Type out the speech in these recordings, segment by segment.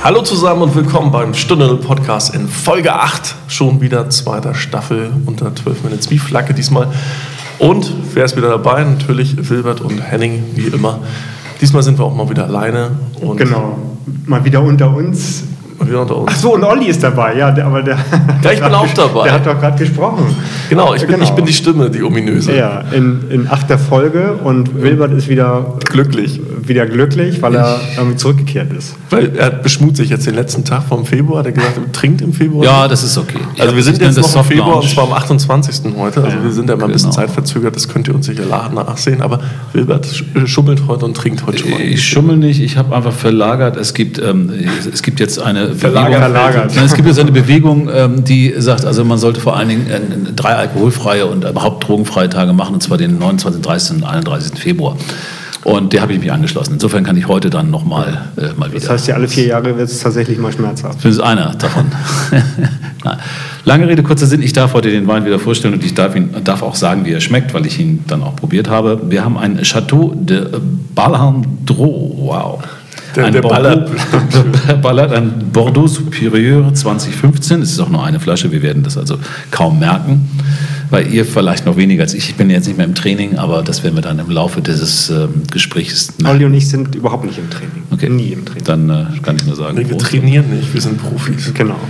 Hallo zusammen und willkommen beim Stunde Podcast in Folge 8. Schon wieder zweiter Staffel unter 12 Minutes wie Flagge diesmal. Und wer ist wieder dabei? Natürlich Wilbert und Henning, wie immer. Diesmal sind wir auch mal wieder alleine. Und genau, mal wieder unter uns. Wieder unter uns. Ach so, und Olli ist dabei, ja, der, aber der. Ja, ich bin auch dabei. Der hat doch gerade gesprochen. Genau ich, bin, Genau. ich bin die Stimme, die ominöse. Ja, in, in achter Folge und Wilbert ist wieder Glücklich. wieder glücklich, weil er irgendwie zurückgekehrt ist. Weil er beschmut sich jetzt den letzten Tag vom Februar. Hat er gesagt, er trinkt im Februar. Ja, das ist okay. Also wir sind jetzt noch im Februar Launch. und zwar am 28. heute. Also wir sind ja mal ein bisschen Genau. zeitverzögert, das könnt ihr uns sicher nachsehen. Aber Wilbert sch- schummelt heute und trinkt heute schon mal. Ich schummel nicht, ich habe einfach verlagert. Es gibt, ähm, es gibt jetzt eine Verlagert, Bewegung, verlagert. Es gibt jetzt eine Bewegung, ähm, die sagt, also man sollte vor allen Dingen äh, drei alkoholfreie und überhaupt drogenfreie Tage machen, und zwar den 29., 30. und 31. Februar. Und der habe ich mich angeschlossen. Insofern kann ich heute dann nochmal äh, mal wieder. Das heißt ja, alle vier Jahre wird es tatsächlich mal schmerzhaft. Das ist einer davon. Lange Rede, kurzer Sinn. Ich darf heute den Wein wieder vorstellen und ich darf, ihn, darf auch sagen, wie er schmeckt, weil ich ihn dann auch probiert habe. Wir haben ein Chateau de Ballandreau. Wow. Der- der ballert ballert ein Bordeaux Supérieur 2015. Es ist auch nur eine Flasche. Wir werden das also kaum merken. Weil ihr vielleicht noch weniger als ich. Ich bin jetzt nicht mehr im Training, aber das werden wir dann im Laufe dieses ähm, Gesprächs merken. Olli und ich sind überhaupt nicht im Training. Okay. Nie im Training. Dann äh, kann ich nur sagen. Nee, wir Prost. trainieren nicht, wir sind Profis. Genau.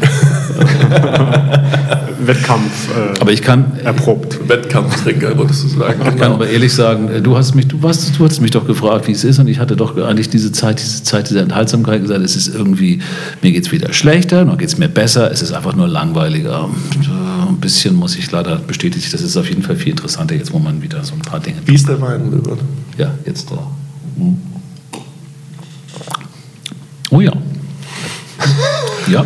Wettkampf äh, Aber ich kann, erprobt. Wettkampftrinker, würdest du sagen. Ich kann aber ehrlich sagen, äh, du hast mich, du hast, du hast mich doch gefragt, wie es ist, und ich hatte doch eigentlich diese Zeit, diese Zeit dieser Enthaltsamkeit gesagt, es ist irgendwie, mir geht es wieder schlechter, noch geht es mir besser, es ist einfach nur langweiliger. Ein bisschen muss ich leider bestätigen, das ist auf jeden Fall viel interessanter, jetzt wo man wieder so ein paar Dinge. Wie ist der Wein, Wilbert? Ja, jetzt da. Hm. Oh ja. Ja.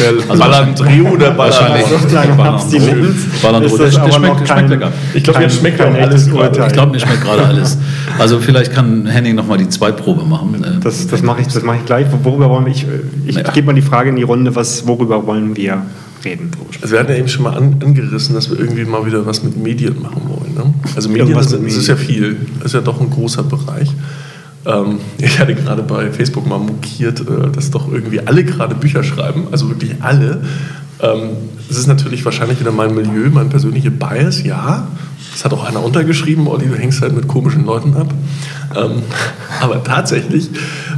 Der Ballandreu, der Wahrscheinlich. Ballard. So lange Abstinenz Ballern- ist der, das der aber schmeckt, noch der kein- schmeckt lecker. Ich glaube, jetzt schmeckt kein alles. Urteil. Ich glaube, mir schmeckt gerade alles. Also vielleicht kann Henning noch mal die Zweitprobe machen. Das, das mache ich, das mach ich gleich. Worüber wollen wir? Ich, ich Ja. gebe mal die Frage in die Runde, was, worüber wollen wir reden? Also wir hatten ja eben schon mal an, angerissen, dass wir irgendwie mal wieder was mit Medien machen wollen. Ne? Also Medien, das, das ist ja viel. Das ist ja doch ein großer Bereich. Ähm, ich hatte gerade bei Facebook mal mokiert, äh, dass doch irgendwie alle gerade Bücher schreiben, also wirklich alle. Ähm, das ist natürlich wahrscheinlich wieder mein Milieu, mein persönlicher Bias, ja. Das hat auch einer untergeschrieben, Olli, du hängst halt mit komischen Leuten ab. Ähm, aber tatsächlich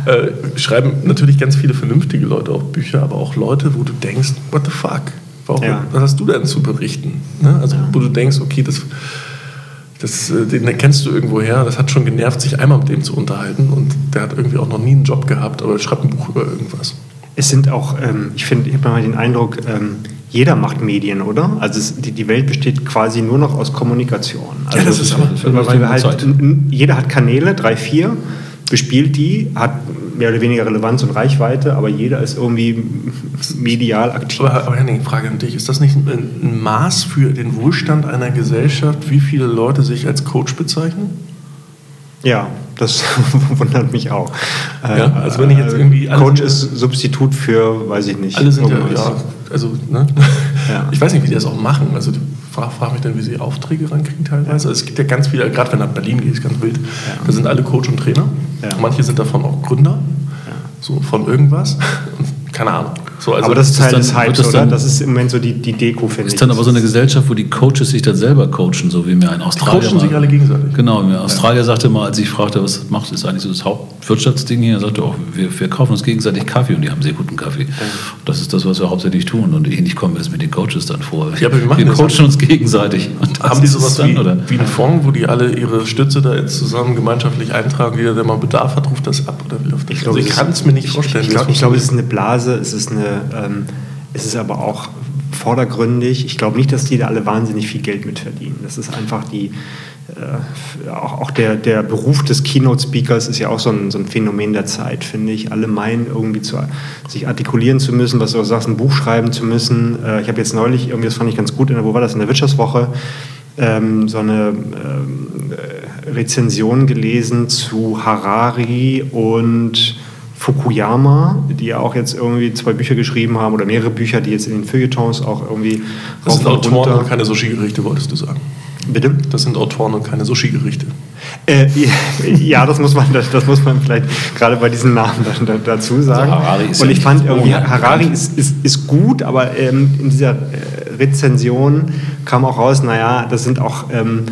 äh, schreiben natürlich ganz viele vernünftige Leute auch Bücher, aber auch Leute, wo du denkst, what the fuck? Warum, Ja. Was hast du denn zu berichten? Ne? Also, wo du denkst, okay, das, das, äh, den kennst du irgendwo her, das hat schon genervt, sich einmal mit dem zu unterhalten und der hat irgendwie auch noch nie einen Job gehabt, aber schreibt ein Buch über irgendwas. Es sind auch, ähm, ich finde, ich habe mal den Eindruck, ähm, jeder macht Medien, oder? Also es, die, die Welt besteht quasi nur noch aus Kommunikation. Also das ist aber- weil, weil wir halt, jeder hat Kanäle, drei, vier, bespielt die, hat mehr oder weniger Relevanz und Reichweite, aber jeder ist irgendwie medial aktiv. Aber, aber Henning, Frage an dich, ist das nicht ein Maß für den Wohlstand einer Gesellschaft, wie viele Leute sich als Coach bezeichnen? Ja, das wundert mich auch. Ja, also wenn ich jetzt irgendwie alle Coach ist Substitut für, weiß ich nicht. Alle sind ja, ja, also, ne? Ja. Ich weiß nicht, wie die das auch machen. Also, frage frag mich dann, wie sie Aufträge rankriegen teilweise. Also, es gibt ja ganz viele, gerade wenn du nach Berlin gehst, ganz wild, da sind alle Coach und Trainer. Manche sind davon auch Gründer, so von irgendwas. Keine Ahnung. So, also, aber das ist Teil des Hypes, das oder? dann- Das ist im Moment so die, die Deko, finde ich. ist dann aber so eine Gesellschaft, wo die Coaches sich dann selber coachen, so wie mir ein Australier. coachen mal- sich alle gegenseitig. Genau, mir ein Australier sagte mal, als ich fragte, was macht ist eigentlich so das Hauptwirtschaftsding hier, er sagte auch, wir, wir kaufen uns gegenseitig Kaffee und die haben sehr guten Kaffee. Das ist das, was wir hauptsächlich tun und ähnlich kommen wir es mit den Coaches dann vor. Ja, aber wir machen wir das coachen uns gegenseitig. Haben die sowas dann, wie, oder? wie einen Fonds, wo die alle ihre Stütze da jetzt zusammen gemeinschaftlich eintragen? Jeder, der mal Bedarf hat, ruft das ab? Oder wie läuft das? glaube, also ich kann es mir nicht ich- vorstellen. Ich, glaube, ich glaube, es ist eine Blase, es ist, eine, ähm, es ist aber auch vordergründig. Ich glaube nicht, dass die da alle wahnsinnig viel Geld mit verdienen. Das ist einfach die, äh, auch, auch der, der Beruf des Keynote-Speakers ist ja auch so ein, so ein Phänomen der Zeit, finde ich. Alle meinen irgendwie zu, sich artikulieren zu müssen, was du auch sagst, ein Buch schreiben zu müssen. Äh, ich habe jetzt neulich, irgendwie, das fand ich ganz gut, in der, wo war das, in der Wirtschaftswoche, ähm, so eine ähm, äh, Rezension gelesen zu Harari und Fukuyama, die ja auch jetzt irgendwie zwei Bücher geschrieben haben oder mehrere Bücher, die jetzt in den Feuilletons auch irgendwie Das sind und Autoren runter- und keine Sushi-Gerichte, wolltest du sagen. Bitte? Das sind Autoren und keine Sushi-Gerichte. Äh, ja, das muss man, das, das, muss man vielleicht gerade bei diesen Namen dazu sagen. Also Harari ist Und ich fand irgendwie, Harari ist, ist, ist gut, aber ähm, in dieser äh, Rezension kam auch raus, naja, das sind auch, ähm,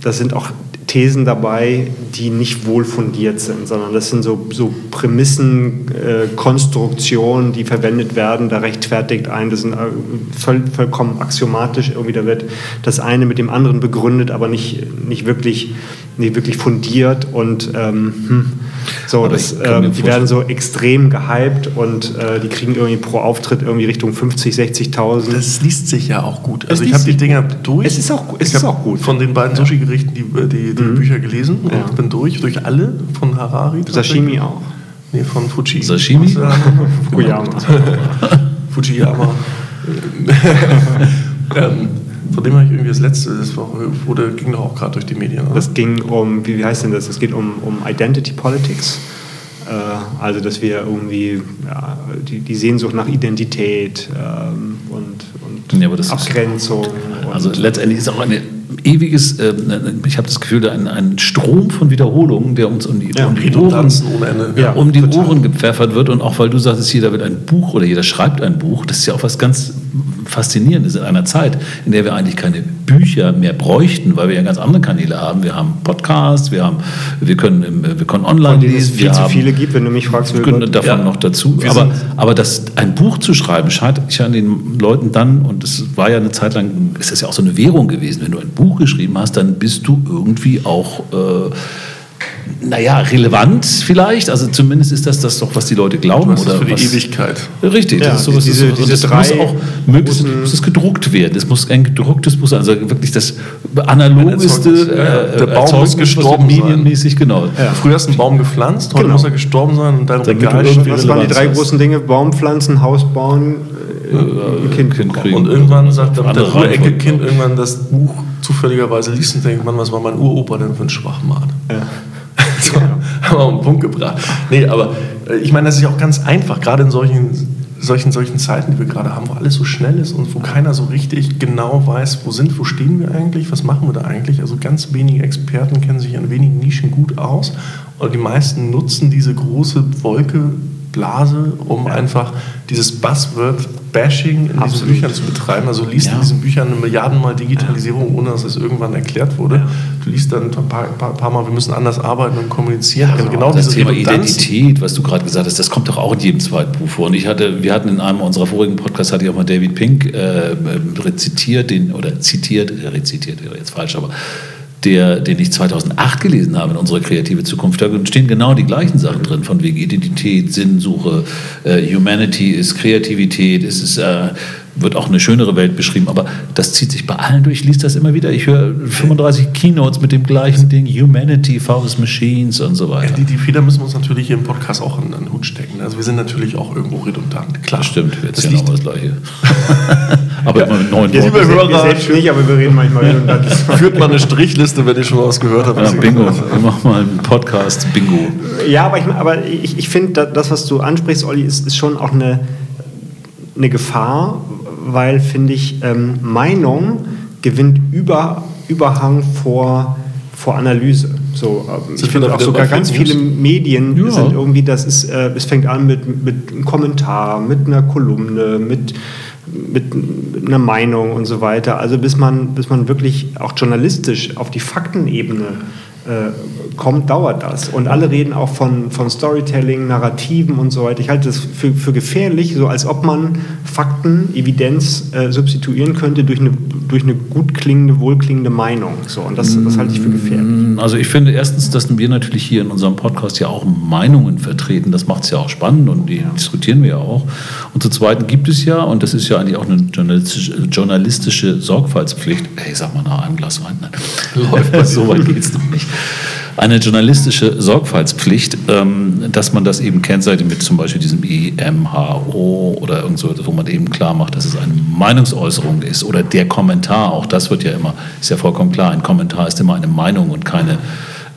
das sind auch Thesen dabei, die nicht wohl fundiert sind, sondern das sind so, so Prämissen, äh, Konstruktionen, die verwendet werden. Da rechtfertigt ein, das sind äh, voll, vollkommen axiomatisch. Irgendwie da wird das eine mit dem anderen begründet, aber nicht, nicht, wirklich, nicht wirklich fundiert. Und ähm, hm, so, das, äh, die werden so extrem gehypt und äh, die kriegen irgendwie pro Auftritt irgendwie Richtung 50, 60.000. Das liest sich ja auch gut. Also ich habe die Dinger gut. durch. Es ist auch, es ist auch gut. Von den beiden Sushi-Gerichten die, die, die mhm. Bücher gelesen und ja. bin durch, durch alle von Harari. Sashimi auch. Nee, von Fuji. Sashimi? Fukuyama. Fujiyama. ähm, von dem habe ich irgendwie das letzte, das war, wurde, ging doch auch gerade durch die Medien. Oder? Das ging um, wie, wie heißt denn das? Es geht um, um Identity Politics. Äh, also, dass wir irgendwie ja, die, die, Sehnsucht nach Identität ähm, und, und ja, Abgrenzung. Ist, also, letztendlich ist auch eine ewiges, äh, ich habe das Gefühl, ein, ein Strom von Wiederholungen, der uns um die, ja, um die Ohren, ja, um die Ohren gepfeffert wird. Und auch weil du sagst, jeder wird ein Buch oder jeder schreibt ein Buch, das ist ja auch was ganz Faszinierendes in einer Zeit, in der wir eigentlich keine Bücher mehr bräuchten, weil wir ja ganz andere Kanäle haben. Wir haben Podcasts, wir, haben, wir, können, wir können online lesen. Es viel zu viele gibt, wenn du mich fragst. Wir können davon ja, noch dazu. Aber, aber das, ein Buch zu schreiben, scheint ich an den Leuten dann, und es war ja eine Zeit lang, ist das ja auch so eine Währung gewesen, wenn du ein Buch geschrieben hast, dann bist du irgendwie auch... Äh, naja, relevant vielleicht. Also zumindest ist das das doch, was die Leute glauben. oder für die was, Ewigkeit. Richtig, ja, das ist sowas. Diese, diese das muss auch möglichst muss es gedruckt werden. Es muss ein gedrucktes Buch sein. Also wirklich das analogeste äh, Der Baum muss gestorben medienmäßig, genau. Ja. Früher hast du einen Baum gepflanzt, heute genau. muss er gestorben sein und dein Regal Was waren die drei großen Dinge? Baum pflanzen, Haus bauen, äh, ein Kind, kind kriegen. Und irgendwann sagt dann der Urenkelkind irgendwann das Buch zufälligerweise liest und denkt, Mann, was war mein Uropa denn für ein Schwachmat? Ja. so, haben wir auf den Punkt gebracht. Nee, aber äh, ich meine, das ist ja auch ganz einfach, gerade in solchen, solchen, solchen Zeiten, die wir gerade haben, wo alles so schnell ist und wo keiner so richtig genau weiß, wo sind, wo stehen wir eigentlich, was machen wir da eigentlich. Also ganz wenige Experten kennen sich in wenigen Nischen gut aus und die meisten nutzen diese große Wolke Blase, um einfach dieses Buzzword-Bashing in Absolut. diesen Büchern zu betreiben. Also liest ja. in diesen Büchern eine Milliardenmal Digitalisierung, ohne dass es irgendwann erklärt wurde. Ja. Du liest dann ein paar, paar, paar, Mal, wir müssen anders arbeiten und kommunizieren. Also genau, genau das Thema Identität, was du gerade gesagt hast, das kommt doch auch in jedem zweiten Buch vor. Und ich hatte, wir hatten in einem unserer vorigen Podcasts, hatte ich auch mal David Pink äh, rezitiert, den, oder zitiert, äh, rezitiert, jetzt falsch, aber der, den ich 2008 gelesen habe in unserer kreative Zukunft, da stehen genau die gleichen Sachen drin, von wegen Identität, Sinnsuche, äh, Humanity ist Kreativität, es ist äh, wird auch eine schönere Welt beschrieben, aber das zieht sich bei allen durch. Ich lese das immer wieder. Ich höre 35 Keynotes mit dem gleichen Ding, Humanity, Faust Machines und so weiter. Ja, die, die Fehler müssen wir uns natürlich hier im Podcast auch in den Hut stecken. Also wir sind natürlich auch irgendwo redundant. Klar. Das stimmt, jetzt das ja noch das Gleiche. aber ja, immer mit neuen Worten. Liebe Hörer, wir selbst nicht, aber wir reden manchmal redundant. Führt mal eine Strichliste, wenn ihr schon was gehört habt. Ja, Bingo, wir machen mal einen Podcast, Bingo. Ja, aber ich, aber ich, ich finde, das, was du ansprichst, Olli, ist, ist schon auch eine, eine Gefahr, weil, finde ich, ähm, Meinung gewinnt über, Überhang vor, vor Analyse. So, äh, ich finde auch sogar ganz viele Medien ja. sind irgendwie, das ist, äh, es fängt an mit, mit einem Kommentar, mit einer Kolumne, mit, mit, mit einer Meinung und so weiter. Also bis man, bis man wirklich auch journalistisch auf die Faktenebene kommt, dauert das. Und alle reden auch von, von Storytelling, Narrativen und so weiter. Ich halte das für, für gefährlich, so als ob man Fakten, Evidenz äh, substituieren könnte durch eine, durch eine gut klingende, wohlklingende Meinung. So, und das, das halte ich für gefährlich. Mm, also ich finde erstens, dass wir natürlich hier in unserem Podcast ja auch Meinungen vertreten. Das macht es ja auch spannend und die ja. diskutieren wir ja auch. Und zum Zweiten gibt es ja, und das ist ja eigentlich auch eine journalistische, journalistische Sorgfaltspflicht, hey, sag mal nach einem Glas Wein, nein. Läuft so weit geht es noch nicht eine journalistische Sorgfaltspflicht, ähm, dass man das eben kennzeichnet mit zum Beispiel diesem IMHO oder irgend so, wo man eben klar macht, dass es eine Meinungsäußerung ist oder der Kommentar. Auch das wird ja immer, ist ja vollkommen klar, ein Kommentar ist immer eine Meinung und keine,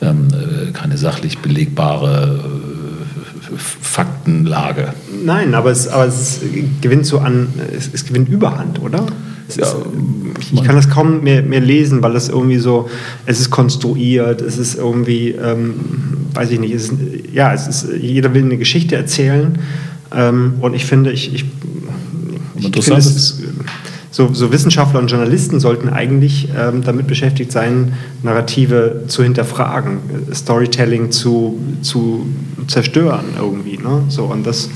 ähm, äh, keine sachlich belegbare äh, Faktenlage. Nein, aber es, aber es gewinnt so an, es, es gewinnt Überhand, oder? Ja, ich, ich, kann das kaum mehr, mehr lesen, weil es irgendwie so, es ist konstruiert, es ist irgendwie, ähm, weiß ich nicht, es ist, ja, es ist, jeder will eine Geschichte erzählen ähm, und ich finde, ich, ich, ich finde, es so, so, Wissenschaftler und Journalisten sollten eigentlich ähm, damit beschäftigt sein, Narrative zu hinterfragen, Storytelling zu, zu zerstören irgendwie. Ne? So, und das,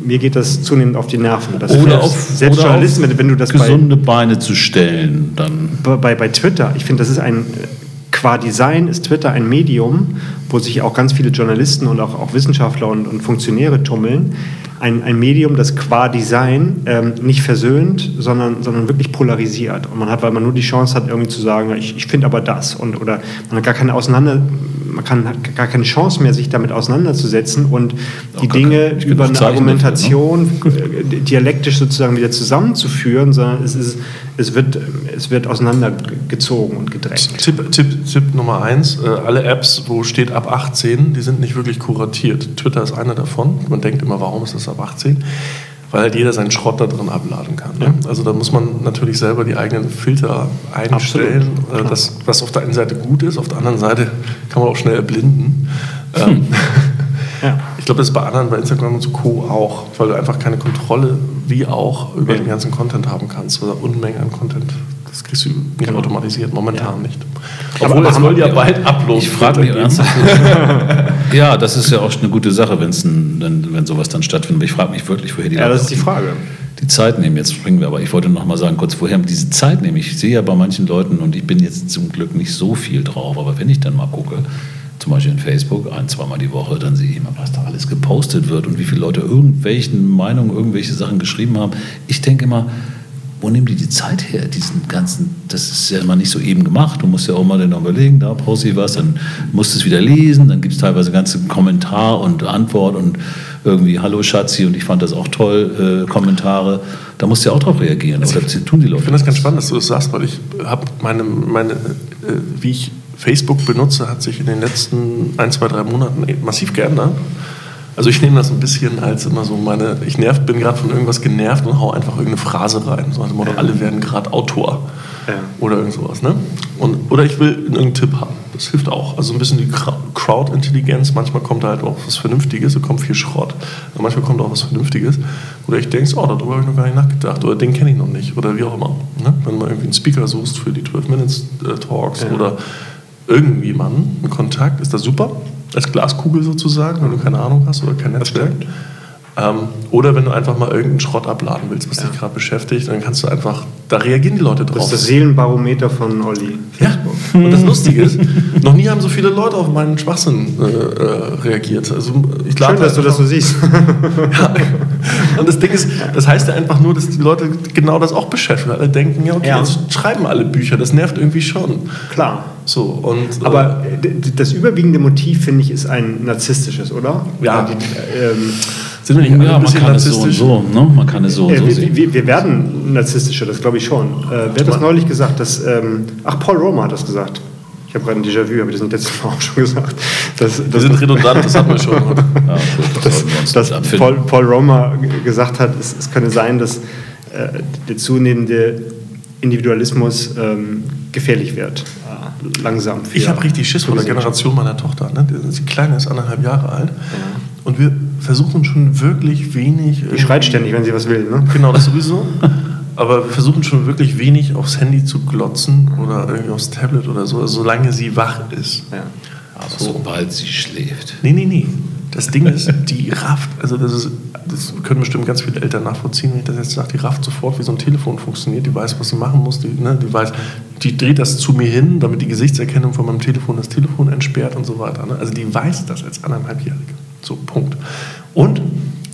mir geht das zunehmend auf die Nerven. Das oder auf, selbst oder Journalisten, wenn du das gesunde bei, Beine zu stellen, dann bei, bei Twitter. Ich finde, das ist ein qua Design ist Twitter ein Medium, wo sich auch ganz viele Journalisten und auch, auch Wissenschaftler und, und Funktionäre tummeln, ein, ein Medium, das qua Design ähm, nicht versöhnt, sondern, sondern wirklich polarisiert. Und man hat, weil man nur die Chance hat, irgendwie zu sagen, ich, ich finde aber das. Und, oder man hat gar keine Auseinander, man kann, hat gar keine Chance mehr, sich damit auseinanderzusetzen und die Dinge keine, über eine Argumentation dafür, ne? dialektisch sozusagen wieder zusammenzuführen, sondern es, ist, es, wird, es wird auseinandergezogen und gedrängt. Tipp, Tipp, Tipp Nummer eins, äh, alle Apps, wo steht ab 18, die sind nicht wirklich kuratiert. Twitter ist eine davon. Man denkt immer, warum ist das ab 18, weil halt jeder seinen Schrott da drin abladen kann. Ne? Ja. Also da muss man natürlich selber die eigenen Filter einstellen. Äh, das, was auf der einen Seite gut ist, auf der anderen Seite kann man auch schnell erblinden. Hm. Ähm, ja. Ich glaube, das ist bei anderen, bei Instagram und so Co. auch, weil du einfach keine Kontrolle, wie auch, über ja. den ganzen Content haben kannst oder Unmengen an Content das kriegst du nicht genau. automatisiert, momentan ja. nicht. Obwohl aber, es soll ja bald uploaden. Ich frage mich ernsthaft. ja, das ist ja auch eine gute Sache, wenn's ein, wenn, wenn sowas dann stattfindet. Ich frage mich wirklich, woher die Ja, das ist die Frage. Die Zeit nehmen, jetzt springen wir, aber ich wollte noch mal sagen, kurz woher diese Zeit nehmen. Ich sehe ja bei manchen Leuten, und ich bin jetzt zum Glück nicht so viel drauf, aber wenn ich dann mal gucke, zum Beispiel in Facebook, ein, zweimal die Woche, dann sehe ich immer, was da alles gepostet wird und wie viele Leute irgendwelchen Meinungen, irgendwelche Sachen geschrieben haben. Ich denke immer, wo nehmen die die Zeit her, diesen ganzen, das ist ja immer nicht so eben gemacht, du musst ja auch mal dann überlegen, da poste ich was, dann musst du es wieder lesen, dann gibt es teilweise ganze Kommentar und Antwort und irgendwie Hallo Schatzi und ich fand das auch toll, äh, Kommentare, da musst du ja auch drauf reagieren, also das tun die Leute. Ich finde das ganz spannend, dass du das sagst, weil ich habe meine, meine äh, wie ich Facebook benutze, hat sich in den letzten ein, zwei, drei Monaten massiv geändert. Also ich nehme das ein bisschen als immer so meine, ich nervt, bin gerade von irgendwas genervt und hau einfach irgendeine Phrase rein. So also Motto, ja. alle werden gerade Autor. Ja. Oder irgend sowas. Ne? Und, oder ich will irgendeinen Tipp haben. Das hilft auch. Also ein bisschen die Crowd-Intelligenz. Manchmal kommt da halt auch was Vernünftiges, da kommt viel Schrott. Aber manchmal kommt auch was Vernünftiges. Oder ich denke, oh, darüber habe ich noch gar nicht nachgedacht. Oder den kenne ich noch nicht. Oder wie auch immer. Ne? Wenn man irgendwie einen Speaker suchst für die 12-Minutes-Talks ja. oder irgendwie Mann, einen Kontakt, ist das super als Glaskugel sozusagen, wenn du keine Ahnung hast oder kein Netzwerk. Ähm, oder wenn du einfach mal irgendeinen Schrott abladen willst, was ja. dich gerade beschäftigt, dann kannst du einfach, da reagieren die Leute drauf. Das ist das Seelenbarometer von Olli. Ja, und das Lustige ist, noch nie haben so viele Leute auf meinen Schwachsinn äh, äh reagiert. Also ich Schön, dass du das so siehst. ja. Und das Ding ist, das heißt ja einfach nur, dass die Leute genau das auch beschäftigen. Alle denken, ja, okay, ja. jetzt schreiben alle Bücher, das nervt irgendwie schon. Klar. So, und, Aber äh, das überwiegende Motiv, finde ich, ist ein narzisstisches, oder? Ja. Die, ähm, sind wir nicht ja, ein bisschen narzisstisch? So, so, ne? Man kann es so und äh, so sehen. Wir, wir, werden narzisstischer, das glaube ich schon. Äh, wer hat das neulich gesagt? Dass, ähm, ach, Paul Roma hat das gesagt. Ich habe gerade ein Déjà-vu, habe ich das letztes Mal auch schon gesagt. Das, das, wir sind redundant, das hatten wir schon. ja, das, dass Paul, Paul Roma gesagt hat, es, es könne sein, dass äh, der zunehmende Individualismus ähm, gefährlich wird. Langsam. Ich habe richtig Schiss vor der Generation meiner Tochter. Ne? Die Kleine ist anderthalb Jahre alt. Ja. Und wir versuchen schon wirklich wenig. Die schreit ständig, wenn sie was will. Ne? Genau, das sowieso. Aber wir versuchen schon wirklich wenig aufs Handy zu glotzen oder irgendwie aufs Tablet oder so, solange sie wach ist. Ja. Aber so. sobald sie schläft. Nee, nee, nee. Das Ding ist, die rafft, also das, ist, das können bestimmt ganz viele Eltern nachvollziehen, wenn ich das jetzt sage, die rafft sofort, wie so ein Telefon funktioniert, die weiß, was sie machen muss, die, ne, die weiß, die dreht das zu mir hin, damit die Gesichtserkennung von meinem Telefon das Telefon entsperrt und so weiter. Ne? Also die weiß das als anderthalbjährige. So, Punkt. Und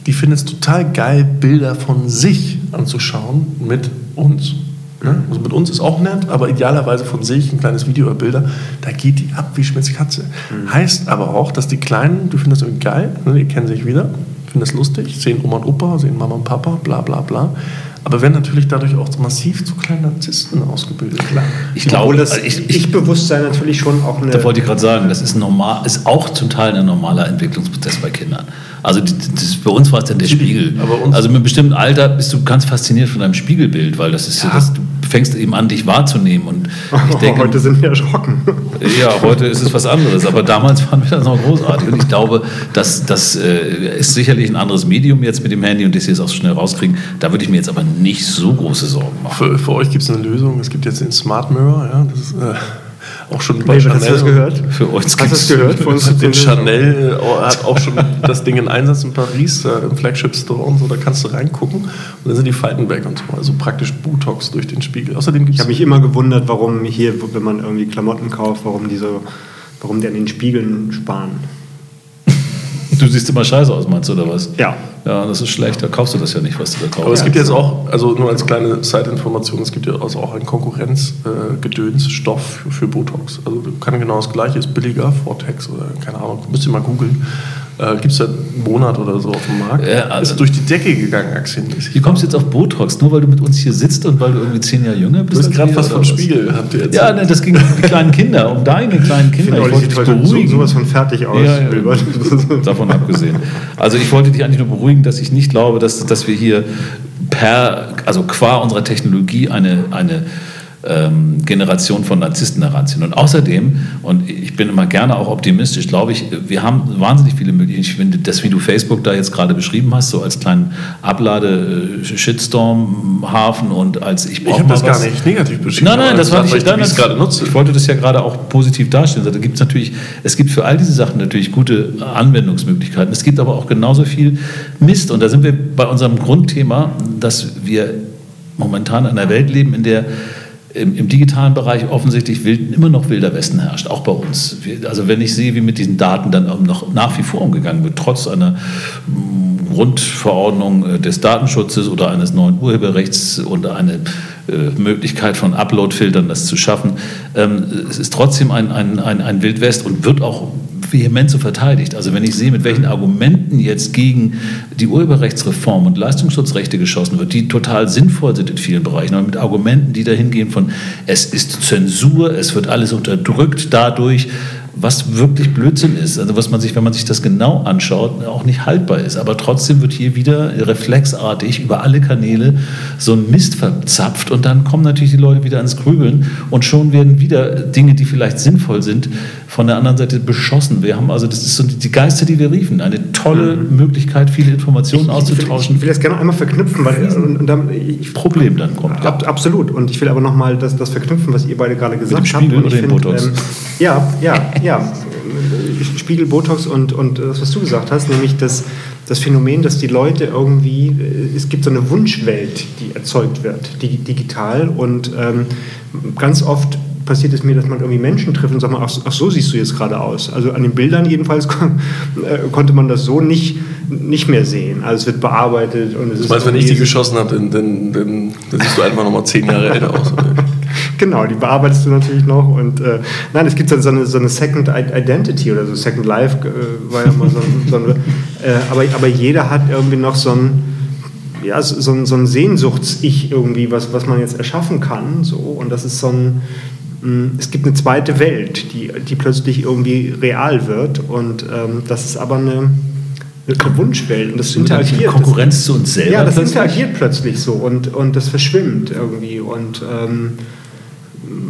die findet es total geil, Bilder von sich anzuschauen mit uns. Ne? Also mit uns ist auch nett, aber idealerweise von sich ein kleines Video oder Bilder, da geht die ab wie Schmitz Katze. Mhm. Heißt aber auch, dass die Kleinen, du findest das irgendwie geil, ne? die kennen sich wieder, finden das lustig, sehen Oma und Opa, sehen Mama und Papa, bla bla bla. Aber werden natürlich dadurch auch massiv zu kleinen Narzissten ausgebildet. Klar. Ich glaube, das ich, Ich-Bewusstsein natürlich schon auch eine. Da wollte ich gerade sagen, das ist, normal, ist auch zum Teil ein normaler Entwicklungsprozess bei Kindern. Also das, bei uns war es dann der Spiegel. also mit einem bestimmten Alter bist du ganz fasziniert von deinem Spiegelbild, weil das ist ja. das, du fängst eben an, dich wahrzunehmen. Und ich denke, heute sind wir erschrocken. Ja, heute ist es was anderes. Aber damals fanden wir das noch großartig. Und ich glaube, dass das äh, ist sicherlich ein anderes Medium jetzt mit dem Handy und das hier auch so schnell rauskriegen. Da würde ich mir jetzt aber nicht so große Sorgen machen. Für, für euch gibt es eine Lösung. Es gibt jetzt den Smart Mirror. Ja, das ist, äh auch schon bei nee, Chanel. Hast du das gehört? Für uns hast du das gehört? Für uns den Chanel äh, hat auch schon das Ding in Einsatz in Paris, äh, im Flagship Store und so. Da kannst du reingucken und dann sind die Falten weg und so. Also praktisch Botox durch den Spiegel. Außerdem ich habe mich immer gewundert, warum hier, wenn man irgendwie Klamotten kauft, warum die so, warum die an den Spiegeln sparen. Du siehst immer scheiße aus, meinst du, oder was? Ja. Ja, das ist schlecht, da kaufst du das ja nicht, was du da kaufst. Aber es gibt jetzt auch, also nur als kleine Zeitinformation, es gibt ja also auch einen Konkurrenzgedönsstoff äh, für, für Botox. Also kann genau das gleiche, ist billiger, Vortex oder keine Ahnung, müsst ihr mal googeln. Äh, Gibt es seit einem Monat oder so auf dem Markt. Ja, also ist durch die Decke gegangen, aktienmäßig. Wie kommst du jetzt auf Botox? Nur weil du mit uns hier sitzt und weil du irgendwie zehn Jahre jünger bist? Du hast gerade was vom Spiegel, habt ihr jetzt. Ja, ne, das ging um die kleinen Kinder, um deine kleinen Kinder. Ich, ich wollte dich beruhigen. So, sowas von fertig aus. Ja, ja, davon abgesehen. Also ich wollte dich eigentlich nur beruhigen, dass ich nicht glaube, dass, dass wir hier per, also qua unserer Technologie eine, eine ähm, Generation von Narzissten heranziehen. Und außerdem, und ich bin immer gerne auch optimistisch, glaube ich, wir haben wahnsinnig viele Möglichkeiten. Ich finde, das, wie du Facebook da jetzt gerade beschrieben hast, so als kleinen Ablade-Shitstorm-Hafen und als ich brauche Ich habe das gar nicht negativ beschrieben. Nein, nein, das war nicht, ich, nein, das, gerade nutze. Ich wollte das ja gerade auch positiv darstellen. Da gibt es natürlich, es gibt für all diese Sachen natürlich gute Anwendungsmöglichkeiten. Es gibt aber auch genauso viel Mist. Und da sind wir bei unserem Grundthema, dass wir momentan in einer Welt leben, in der im, im, digitalen Bereich offensichtlich wild, immer noch wilder Westen herrscht, auch bei uns. Also wenn ich sehe, wie mit diesen Daten dann noch nach wie vor umgegangen wird, trotz einer mm, Grundverordnung äh, des Datenschutzes oder eines neuen Urheberrechts und eine äh, Möglichkeit von Upload-Filtern, das zu schaffen, ähm, es ist trotzdem ein, ein, ein, ein Wildwest und wird auch vehement so verteidigt. Also wenn ich sehe, mit welchen Argumenten jetzt gegen die Urheberrechtsreform und Leistungsschutzrechte geschossen wird, die total sinnvoll sind in vielen Bereichen, aber mit Argumenten, die dahin gehen von, es ist Zensur, es wird alles unterdrückt dadurch, was wirklich Blödsinn ist. Also was man sich, wenn man sich das genau anschaut, auch nicht haltbar ist. Aber trotzdem wird hier wieder reflexartig über alle Kanäle so ein Mist verzapft und dann kommen natürlich die Leute wieder ans Grübeln und schon werden wieder Dinge, die vielleicht sinnvoll sind, von der anderen Seite beschossen. Wir haben also, das ist so die Geister, die wir riefen, eine tolle mhm. Möglichkeit, viele Informationen auszutauschen. Ich will, das gerne einmal verknüpfen, weil und, und dann, ich, Problem dann kommt. Ab, absolut. Und ich will aber nochmal das, das verknüpfen, was ihr beide gerade gesagt habt. Mit dem Spiegel oder dem Botox? Ähm, ja, ja, ja. Spiegel, Botox und, und das, was du gesagt hast, nämlich das, das Phänomen, dass die Leute irgendwie, äh, es gibt so eine Wunschwelt, die erzeugt wird, die, digital und ähm, ganz oft passiert es mir, dass man irgendwie Menschen trifft und sagt, ach, ach so siehst du jetzt gerade aus. Also an den Bildern jedenfalls kon äh, konnte man das so nicht, nicht mehr sehen. Also es wird bearbeitet. Und es du meinst, wenn ich die geschossen habe, dann, dann, dann, dann siehst du einfach nochmal zehn Jahre älter aus. genau, die bearbeitest du natürlich noch. Und äh, nein, es gibt so eine, so eine Second Identity oder so, Second Life äh, war ja mal so, so eine, äh, aber, aber jeder hat irgendwie noch so ein ja, so, ein, so ein Sehnsuchts-Ich irgendwie, was, was man jetzt erschaffen kann. So. Und das ist so ein, es gibt eine zweite Welt, die, die plötzlich irgendwie real wird. Und ähm, das ist aber eine, eine Wunschwelt. Und das so interagiert. Konkurrenz das, zu uns selber. Ja, das plötzlich? interagiert plötzlich so und, und das verschwimmt irgendwie. Und ähm,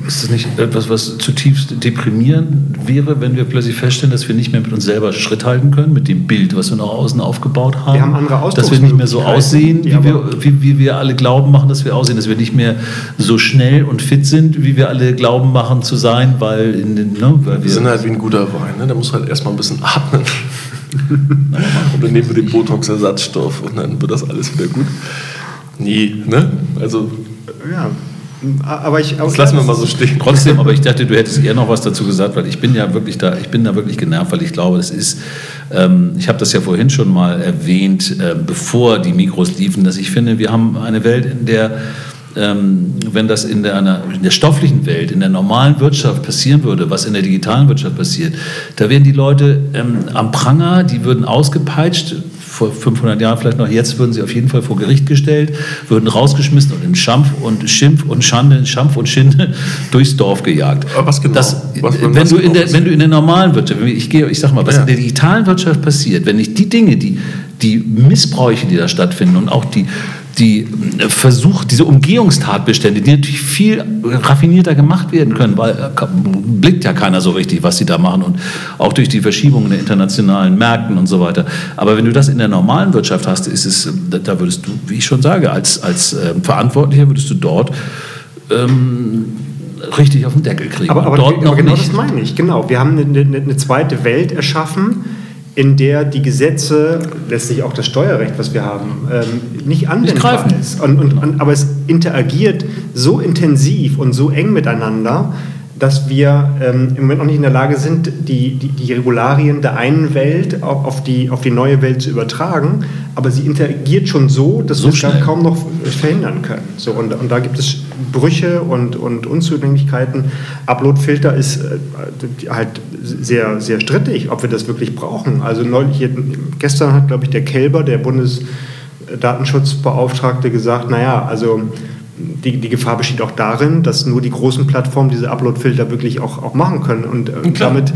ist das nicht etwas, was zutiefst deprimierend wäre, wenn wir plötzlich feststellen, dass wir nicht mehr mit uns selber Schritt halten können, mit dem Bild, was wir nach außen aufgebaut haben? Wir haben andere Dass wir nicht mehr so aussehen, wie wir, wie, wie wir alle glauben machen, dass wir aussehen, dass wir nicht mehr so schnell und fit sind, wie wir alle glauben machen zu sein, weil, in den, ne, weil wir, wir sind halt wie ein guter Wein, ne? der muss halt erstmal ein bisschen atmen. und dann nehmen wir den Botox-Ersatzstoff und dann wird das alles wieder gut. Nie, ne? Also. Ja, aber ich, das lassen wir mal so stehen. Trotzdem, aber ich dachte, du hättest eher noch was dazu gesagt, weil ich bin ja wirklich da, ich bin da wirklich genervt, weil ich glaube, es ist, ähm, ich habe das ja vorhin schon mal erwähnt, äh, bevor die Mikros liefen, dass ich finde, wir haben eine Welt, in der ähm, wenn das in der, einer, in der stofflichen Welt, in der normalen Wirtschaft passieren würde, was in der digitalen Wirtschaft passiert, da wären die Leute ähm, am Pranger, die würden ausgepeitscht, vor 500 Jahren vielleicht noch, jetzt würden sie auf jeden Fall vor Gericht gestellt, würden rausgeschmissen und in Schampf und Schimpf und Schande, Schampf und Schinde durchs Dorf gejagt. Aber was genau? Das, was, wenn, was du genau in der, wenn du in der normalen Wirtschaft, ich, gehe, ich sag mal, was Ja. in der digitalen Wirtschaft passiert, wenn nicht die Dinge, die, die Missbräuche, die da stattfinden und auch die, die äh, Versuch, diese Umgehungstatbestände, die natürlich viel raffinierter gemacht werden können, weil äh, blickt ja keiner so richtig, was sie da machen und auch durch die Verschiebungen der internationalen Märkten und so weiter. Aber wenn du das in der normalen Wirtschaft hast, ist es, äh, da- würdest du, wie ich schon sage, als, als ähm, Verantwortlicher würdest du dort ähm, richtig auf den Deckel kriegen. Aber, aber, aber genau nicht. das meine ich, genau. Wir haben eine, eine, eine zweite Welt erschaffen, in der die Gesetze, letztlich auch das Steuerrecht, was wir haben, ähm, nicht anwendbar ist. Und, und, und, aber es interagiert so intensiv und so eng miteinander, dass wir ähm, im Moment noch nicht in der Lage sind, die, die, die Regularien der einen Welt auf, auf, die, auf die neue Welt zu übertragen. Aber sie interagiert schon so, dass So wir es kaum noch verhindern können. So, und, und da gibt es Brüche und, und Unzulänglichkeiten. Uploadfilter ist äh, halt sehr, sehr strittig, ob wir das wirklich brauchen. Also neulich, hier, gestern hat, glaube ich, der Kelber, der Bundesdatenschutzbeauftragte, gesagt, naja, also die, die Gefahr besteht auch darin, dass nur die großen Plattformen diese Uploadfilter wirklich auch, auch machen können. Und äh, damit,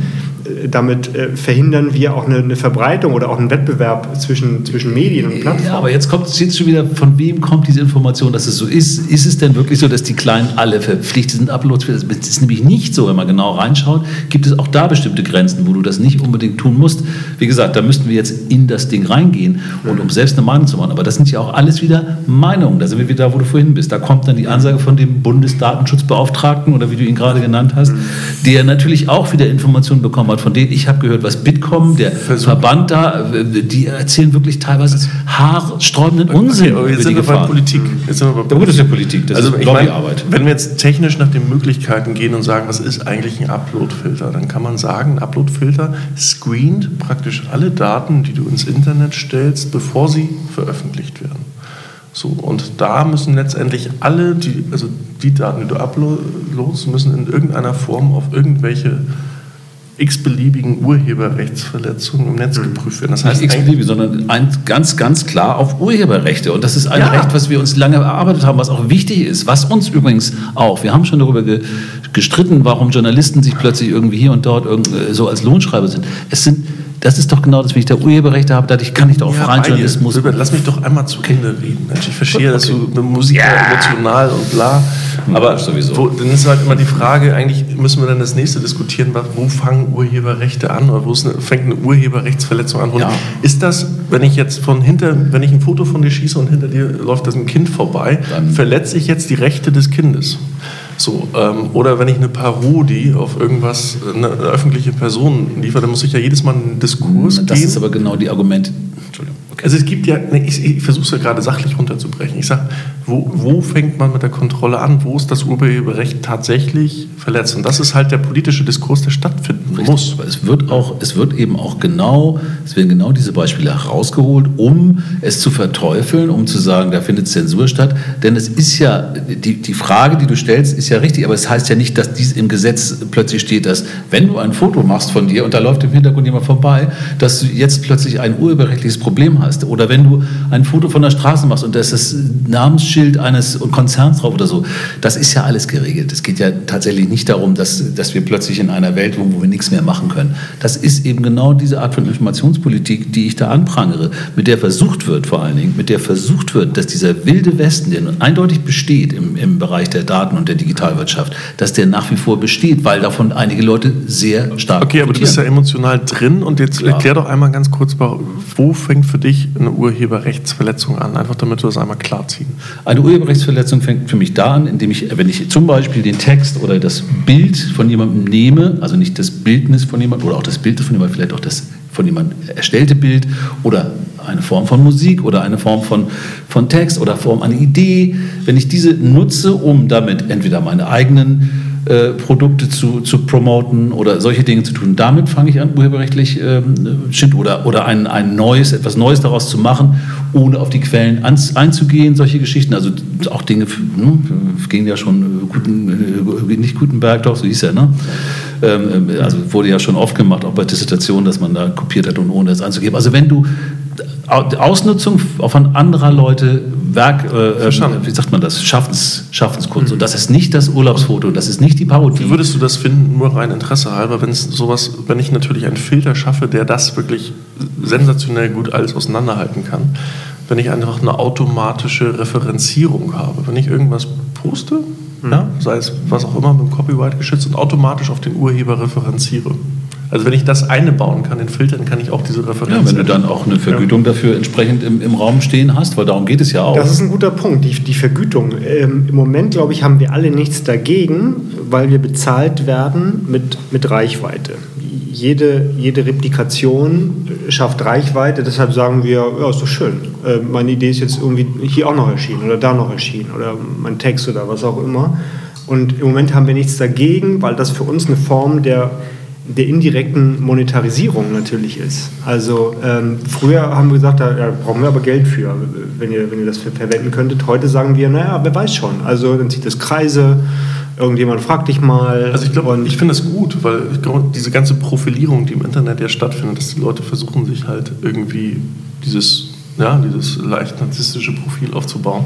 damit äh, verhindern wir auch eine, eine Verbreitung oder auch einen Wettbewerb zwischen, zwischen Medien und Plattformen. Ja, aber jetzt kommt jetzt schon wieder, von wem kommt diese Information, dass es so ist? Ist es denn wirklich so, dass die Kleinen alle verpflichtet sind, Uploads das? Das ist nämlich nicht so, wenn man genau reinschaut, gibt es auch da bestimmte Grenzen, wo du das nicht unbedingt tun musst. Wie gesagt, da müssten wir jetzt in das Ding reingehen und um selbst eine Meinung zu machen. Aber das sind ja auch alles wieder Meinungen. Da sind wir wieder da, wo du vorhin bist. Da kommt dann die Ansage von dem Bundesdatenschutzbeauftragten oder wie du ihn gerade genannt hast, der natürlich auch wieder Informationen bekommen hat, von denen ich habe gehört, was Bitkom, der Verband da, äh, die erzählen wirklich teilweise haarsträubenden Unsinn Okay, aber jetzt über die sind wir bei. Politik. Jetzt sind wir bei Ja, gut, das ist ja Politik, das also ist ich meine, Lobbyarbeit. wenn wir jetzt technisch nach den Möglichkeiten gehen und sagen, was ist eigentlich ein Uploadfilter, dann kann man sagen, ein Uploadfilter screent praktisch alle Daten, die du ins Internet stellst, bevor sie veröffentlicht werden. So, und da müssen letztendlich alle, die, also die Daten, die du uploadst, müssen in irgendeiner Form auf irgendwelche x-beliebigen Urheberrechtsverletzungen im Netz geprüft werden. Das heißt, Nicht exklusiv, sondern ein, ganz, ganz klar auf Urheberrechte. Und das ist ein Ja. Recht, was wir uns lange erarbeitet haben, was auch wichtig ist, was uns übrigens auch, wir haben schon darüber ge, gestritten, warum Journalisten sich plötzlich irgendwie hier und dort äh, so als Lohnschreiber sind. Es sind das ist doch genau das, wenn ich da Urheberrechte habe, dadurch kann ich doch auch Ja, freien. Journalismus. Silbert, lass mich doch einmal zu Ende reden. Mensch, ich verstehe, dass du mit Musiker emotional und bla. Aber sowieso. Wo, dann ist halt immer die Frage, eigentlich müssen wir dann das nächste diskutieren, wo fangen Urheberrechte an oder wo eine, fängt eine Urheberrechtsverletzung an? Und Ja. Ist das, wenn ich jetzt von hinter, wenn ich ein Foto von dir schieße und hinter dir läuft das ein Kind vorbei, Dann- verletze ich jetzt die Rechte des Kindes? So, ähm, oder wenn ich eine Parodie auf irgendwas, eine öffentliche Person liefere, dann muss ich ja jedes Mal einen Diskurs das gehen. ist aber genau die Argumente. Entschuldigung. Also es gibt ja, ich, ich versuche es ja gerade sachlich runterzubrechen. Ich sage, wo, wo fängt man mit der Kontrolle an? Wo ist das Urheberrecht tatsächlich verletzt? Und das ist halt der politische Diskurs, der stattfinden muss. Weil es wird auch, es wird eben auch genau, es werden genau diese Beispiele herausgeholt, um es zu verteufeln, um zu sagen, da findet Zensur statt. Denn es ist ja, die, die Frage, die du stellst, ist ja richtig, aber es heißt ja nicht, dass dies im Gesetz plötzlich steht, dass wenn du ein Foto machst von dir und da läuft im Hintergrund jemand vorbei, dass du jetzt plötzlich ein urheberrechtliches Problem hast. Oder wenn du ein Foto von der Straße machst und da ist das Namensschild eines Konzerns drauf oder so, das ist ja alles geregelt. Es geht ja tatsächlich nicht darum, dass, dass wir plötzlich in einer Welt wohnen, wo wir nichts mehr machen können. Das ist eben genau diese Art von Informationspolitik, die ich da anprangere, mit der versucht wird vor allen Dingen, mit der versucht wird, dass dieser wilde Westen, der nun eindeutig besteht im, im Bereich der Daten und der Digitalwirtschaft, dass der nach wie vor besteht, weil davon einige Leute sehr stark Okay, aber du bist ja emotional drin und jetzt Klar. erklär doch einmal ganz kurz, wo fängt für dich eine Urheberrechtsverletzung an? Einfach damit wir das einmal klarziehen. Eine Urheberrechtsverletzung fängt für mich da an, indem ich, wenn ich zum Beispiel den Text oder das Bild von jemandem nehme, also nicht das Bildnis von jemandem oder auch das Bild von jemandem, vielleicht auch das von jemandem erstellte Bild oder eine Form von Musik oder eine Form von, von Text oder Form einer Idee, wenn ich diese nutze, um damit entweder meine eigenen äh, Produkte zu, zu promoten oder solche Dinge zu tun. Damit fange ich an, urheberrechtlich ähm, oder, oder ein, ein neues, etwas Neues daraus zu machen, ohne auf die Quellen ans, einzugehen, solche Geschichten. Also auch Dinge, ne, ging ja schon äh, Guten, äh, nicht Gutenberg, doch, so hieß er, ne? Ähm, also wurde ja schon oft gemacht, auch bei Dissertationen, dass man da kopiert hat und ohne es anzugeben. Also wenn du Ausnutzung von anderer Leute Werk, äh, äh wie sagt man das, Schaffens, Schaffenskunst. Mhm. Und das ist nicht das Urlaubsfoto, das ist nicht die Parodie. Wie würdest du das finden, nur rein Interesse halber, wenn es sowas, wenn ich natürlich einen Filter schaffe, der das wirklich sensationell gut alles auseinanderhalten kann, wenn ich einfach eine automatische Referenzierung habe, wenn ich irgendwas poste, mhm. ja, sei es was auch immer mit dem Copyright geschützt und automatisch auf den Urheber referenziere. Also wenn ich das eine bauen kann, den Filtern, kann ich auch diese Referenz. Ja, wenn du dann auch eine Vergütung ja. dafür entsprechend im, im Raum stehen hast, weil darum geht es ja auch. Das ist ein guter Punkt, die, die Vergütung. Ähm, Im Moment, glaube ich, haben wir alle nichts dagegen, weil wir bezahlt werden mit, mit Reichweite. Jede, jede Replikation schafft Reichweite, deshalb sagen wir, ja, ist doch schön. Äh, meine Idee ist jetzt irgendwie hier auch noch erschienen oder da noch erschienen oder mein Text oder was auch immer. Und im Moment haben wir nichts dagegen, weil das für uns eine Form der der indirekten Monetarisierung natürlich ist. Also ähm, früher haben wir gesagt, da ja, brauchen wir aber Geld für, wenn ihr, wenn ihr das verwenden könntet. Heute sagen wir, naja, wer weiß schon. Also dann zieht es Kreise, irgendjemand fragt dich mal. Also ich glaube, ich finde das gut, weil ich glaube, diese ganze Profilierung, die im Internet ja stattfindet, dass die Leute versuchen, sich halt irgendwie dieses, ja, dieses leicht narzisstische Profil aufzubauen.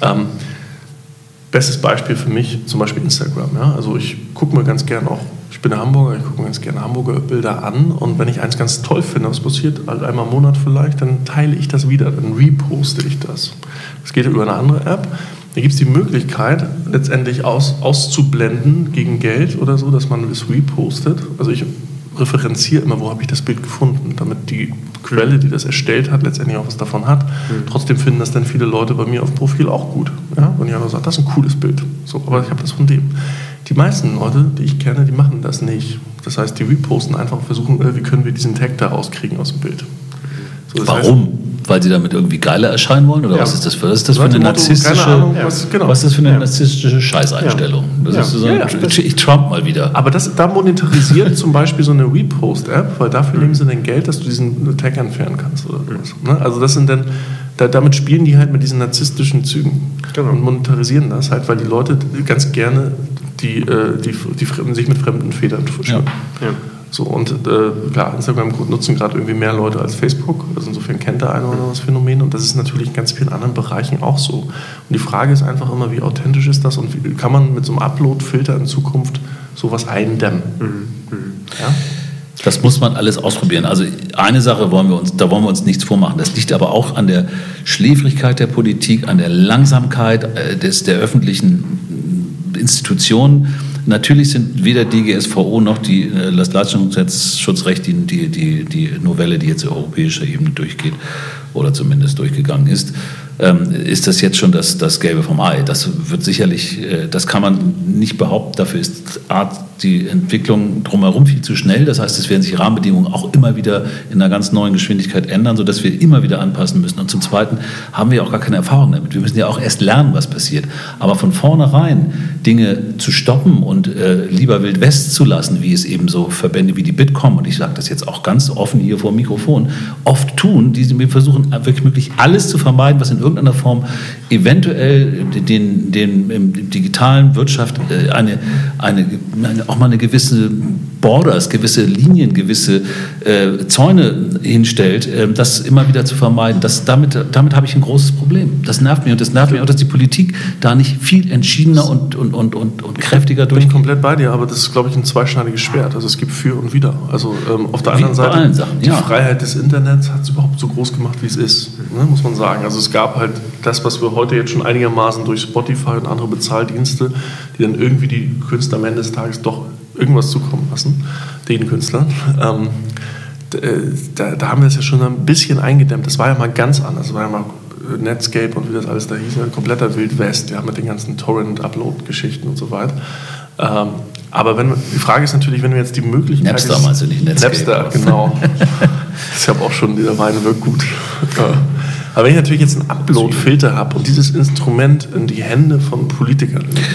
Ähm, bestes Beispiel für mich zum Beispiel Instagram. Ja? Also ich gucke mir ganz gern auch ich bin Hamburger, ich gucke mir ganz gerne Hamburger Bilder an und wenn ich eins ganz toll finde, was passiert, halt einmal im Monat vielleicht, dann teile ich das wieder, dann reposte ich das. Das geht über eine andere App. Da gibt es die Möglichkeit, letztendlich aus, auszublenden gegen Geld oder so, dass man es repostet. Also ich referenziere immer, wo habe ich das Bild gefunden, damit die Quelle, die das erstellt hat, letztendlich auch was davon hat. Mhm. Trotzdem finden das dann viele Leute bei mir auf Profil auch gut. Ja? Und ich habe gesagt, das ist ein cooles Bild. So, aber ich habe das von dem. Die meisten Leute, die ich kenne, die machen das nicht. Das heißt, die reposten einfach versuchen, äh, wie können wir diesen Tag da rauskriegen aus dem Bild. So, Warum? Heißt, Weil sie damit irgendwie geiler erscheinen wollen? Oder ja. was ist das für, was ist das für eine narzisstische, Ahnung, was, genau. was ist das für eine ja. narzisstische Scheißeinstellung? Das ja. ist so ein, ich Trump mal wieder. Aber das, da monetarisiert zum Beispiel so eine Repost-App, weil dafür mhm. nehmen sie dann Geld, dass du diesen Tag entfernen kannst. Oder sowas. Ne? Also das sind dann, da, damit spielen die halt mit diesen narzisstischen Zügen genau. und monetarisieren das halt, weil die Leute ganz gerne die, äh, die, die, sich mit fremden Federn schmücken. Ja. Ja. So, und äh, klar, Instagram nutzen gerade irgendwie mehr Leute als Facebook. Also insofern kennt der eine oder andere das Phänomen. Und das ist natürlich in ganz vielen anderen Bereichen auch so. Und die Frage ist einfach immer, wie authentisch ist das und wie, kann man mit so einem Upload-Filter in Zukunft sowas eindämmen? Mhm. Mhm. Ja? Das muss man alles ausprobieren. Also eine Sache wollen wir uns, da wollen wir uns nichts vormachen. Das liegt aber auch an der Schläfrigkeit der Politik, an der Langsamkeit äh, des, der öffentlichen Institutionen. Natürlich sind weder die GSVO noch die, äh, das Leistungsschutzrecht die, die, die, die Novelle, die jetzt auf europäischer Ebene durchgeht oder zumindest durchgegangen ist, ähm, ist das jetzt schon das, das Gelbe vom Ei. Das wird sicherlich, äh, das kann man nicht behaupten. Dafür ist Art die Entwicklung drumherum viel zu schnell. Das heißt, es werden sich Rahmenbedingungen auch immer wieder in einer ganz neuen Geschwindigkeit ändern, sodass wir immer wieder anpassen müssen. Und zum Zweiten haben wir auch gar keine Erfahrung damit. Wir müssen ja auch erst lernen, was passiert. Aber von vornherein Dinge zu stoppen und äh, lieber Wild West zu lassen, wie es eben so Verbände wie die Bitkom, und ich sage das jetzt auch ganz offen hier vor dem Mikrofon, oft tun, die wir versuchen wirklich möglich alles zu vermeiden, was in irgendeiner Form eventuell den, den, den digitalen Wirtschaft äh, eine, eine, eine auch mal eine gewisse Borders, gewisse Linien, gewisse äh, Zäune hinstellt, äh, das immer wieder zu vermeiden. Das, damit damit habe ich ein großes Problem. Das nervt mich und das nervt mich auch, dass die Politik da nicht viel entschiedener und, und, und, und, und kräftiger durch. Bin ich komplett bei dir, aber das ist, glaube ich, ein zweischneidiges Schwert. Also es gibt für und wider. Also ähm, auf der anderen Seite, Sachen, die ja. Freiheit des Internets hat es überhaupt so groß gemacht, wie es ist, ne, muss man sagen. Also es gab halt das, was wir heute jetzt schon einigermaßen durch Spotify und andere Bezahldienste, die dann irgendwie die Künstler am Ende des Tages doch irgendwas zukommen lassen, den Künstlern. Ähm, äh, da, da, haben wir es ja schon ein bisschen eingedämmt. Das war ja mal ganz anders. Das war ja mal Netscape und wie das alles da hieß, ein kompletter Wildwest, ja, mit den ganzen Torrent-Upload-Geschichten und so weiter. Ähm, aber wenn, die Frage ist natürlich, wenn wir jetzt die Möglichkeit... Napster meinst du nicht, Netscape. Napster, genau. ich habe auch schon, dieser Weine wirkt gut. Aber wenn ich natürlich jetzt einen Upload-Filter habe und dieses Instrument in die Hände von Politikern lege,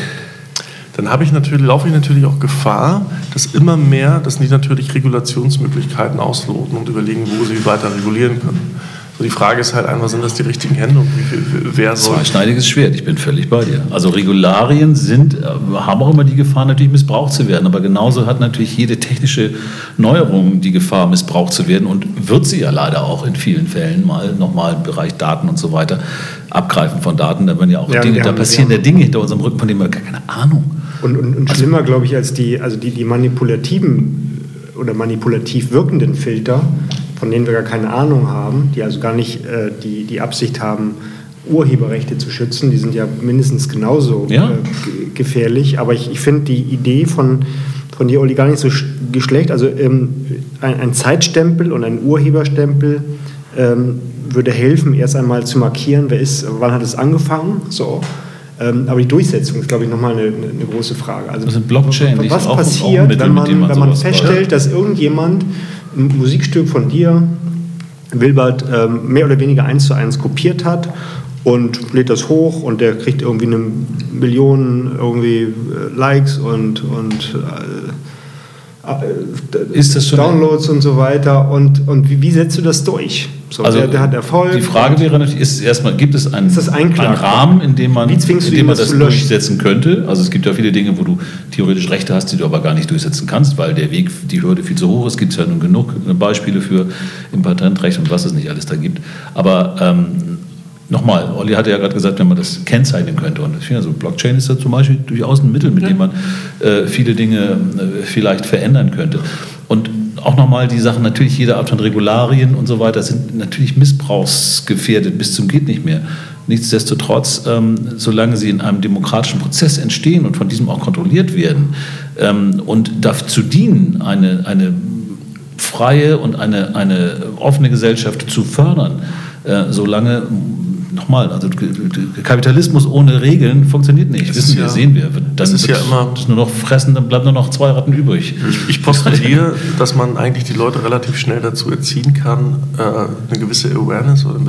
dann habe ich natürlich, laufe ich natürlich auch Gefahr, dass immer mehr, dass die natürlich Regulationsmöglichkeiten ausloten und überlegen, wo sie weiter regulieren können. So die Frage ist halt einfach, sind das die richtigen Hände und wie viel, wer soll. Zweischneidiges Schwert, ich bin völlig bei dir. Also Regularien sind, äh, haben auch immer die Gefahr, natürlich missbraucht zu werden. Aber genauso hat natürlich jede technische Neuerung die Gefahr, missbraucht zu werden und wird sie ja leider auch in vielen Fällen mal nochmal im Bereich Daten und so weiter. Abgreifen von Daten, da werden ja auch Ja, Dinge, da passieren ja Dinge hinter unserem Rücken, von denen wir gar keine Ahnung. Und, und, und schlimmer, glaube ich, als die, also die, die manipulativen äh, oder manipulativ wirkenden Filter, von denen wir gar keine Ahnung haben, die also gar nicht äh, die, die Absicht haben, Urheberrechte zu schützen, die sind ja mindestens genauso Ja. äh, ge- gefährlich. Aber ich, ich finde die Idee von, von dir, Olli, gar nicht so sch- schlecht. Also ähm, ein, ein Zeitstempel und ein Urheberstempel ähm, würde helfen, erst einmal zu markieren, wer ist, wann hat es angefangen. So. Ähm, aber die Durchsetzung ist, glaube ich, nochmal eine, eine, große Frage. Also, sind Blockchain, was passiert, Mittel, wenn man, man wenn man feststellt, dass irgendjemand ein Musikstück von dir, Wilbert, ähm, mehr oder weniger eins zu eins kopiert hat und lädt das hoch und der kriegt irgendwie eine Million irgendwie äh, Likes und, und äh, äh, Ist das schon- Downloads und so weiter. Und, und wie, wie setzt du das durch? So, der, der hat Erfolg. Also Die Frage wäre natürlich, ist erstmal, gibt es einen, einen? Rahmen, in dem man, in dem man das durchsetzen könnte? Also es gibt ja viele Dinge, wo du theoretisch Rechte hast, die du aber gar nicht durchsetzen kannst, weil der Weg, die Hürde viel zu hoch ist. Es gibt ja nun genug Beispiele für im Patentrecht und was es nicht alles da gibt. Aber ähm, Nochmal, Olli hatte ja gerade gesagt, wenn man das kennzeichnen könnte. Und ich finde, so Blockchain ist ja zum Beispiel durchaus ein Mittel, mit dem man äh, viele Dinge äh, vielleicht verändern könnte. Und auch nochmal die Sachen, natürlich jede Art von Regularien und so weiter sind natürlich missbrauchsgefährdet bis zum geht nicht mehr. Nichtsdestotrotz, ähm, solange sie in einem demokratischen Prozess entstehen und von diesem auch kontrolliert werden ähm, und dazu dienen, eine, eine freie und eine, eine offene Gesellschaft zu fördern, äh, solange, nochmal, also Kapitalismus ohne Regeln funktioniert nicht. Es Wissen ist wir, ja- sehen wir. Dann es ist ja immer- das nur noch fressen, dann bleiben nur noch zwei Ratten übrig. Ich, ich postuliere, dass man eigentlich die Leute relativ schnell dazu erziehen kann, äh, eine gewisse Awareness oder ein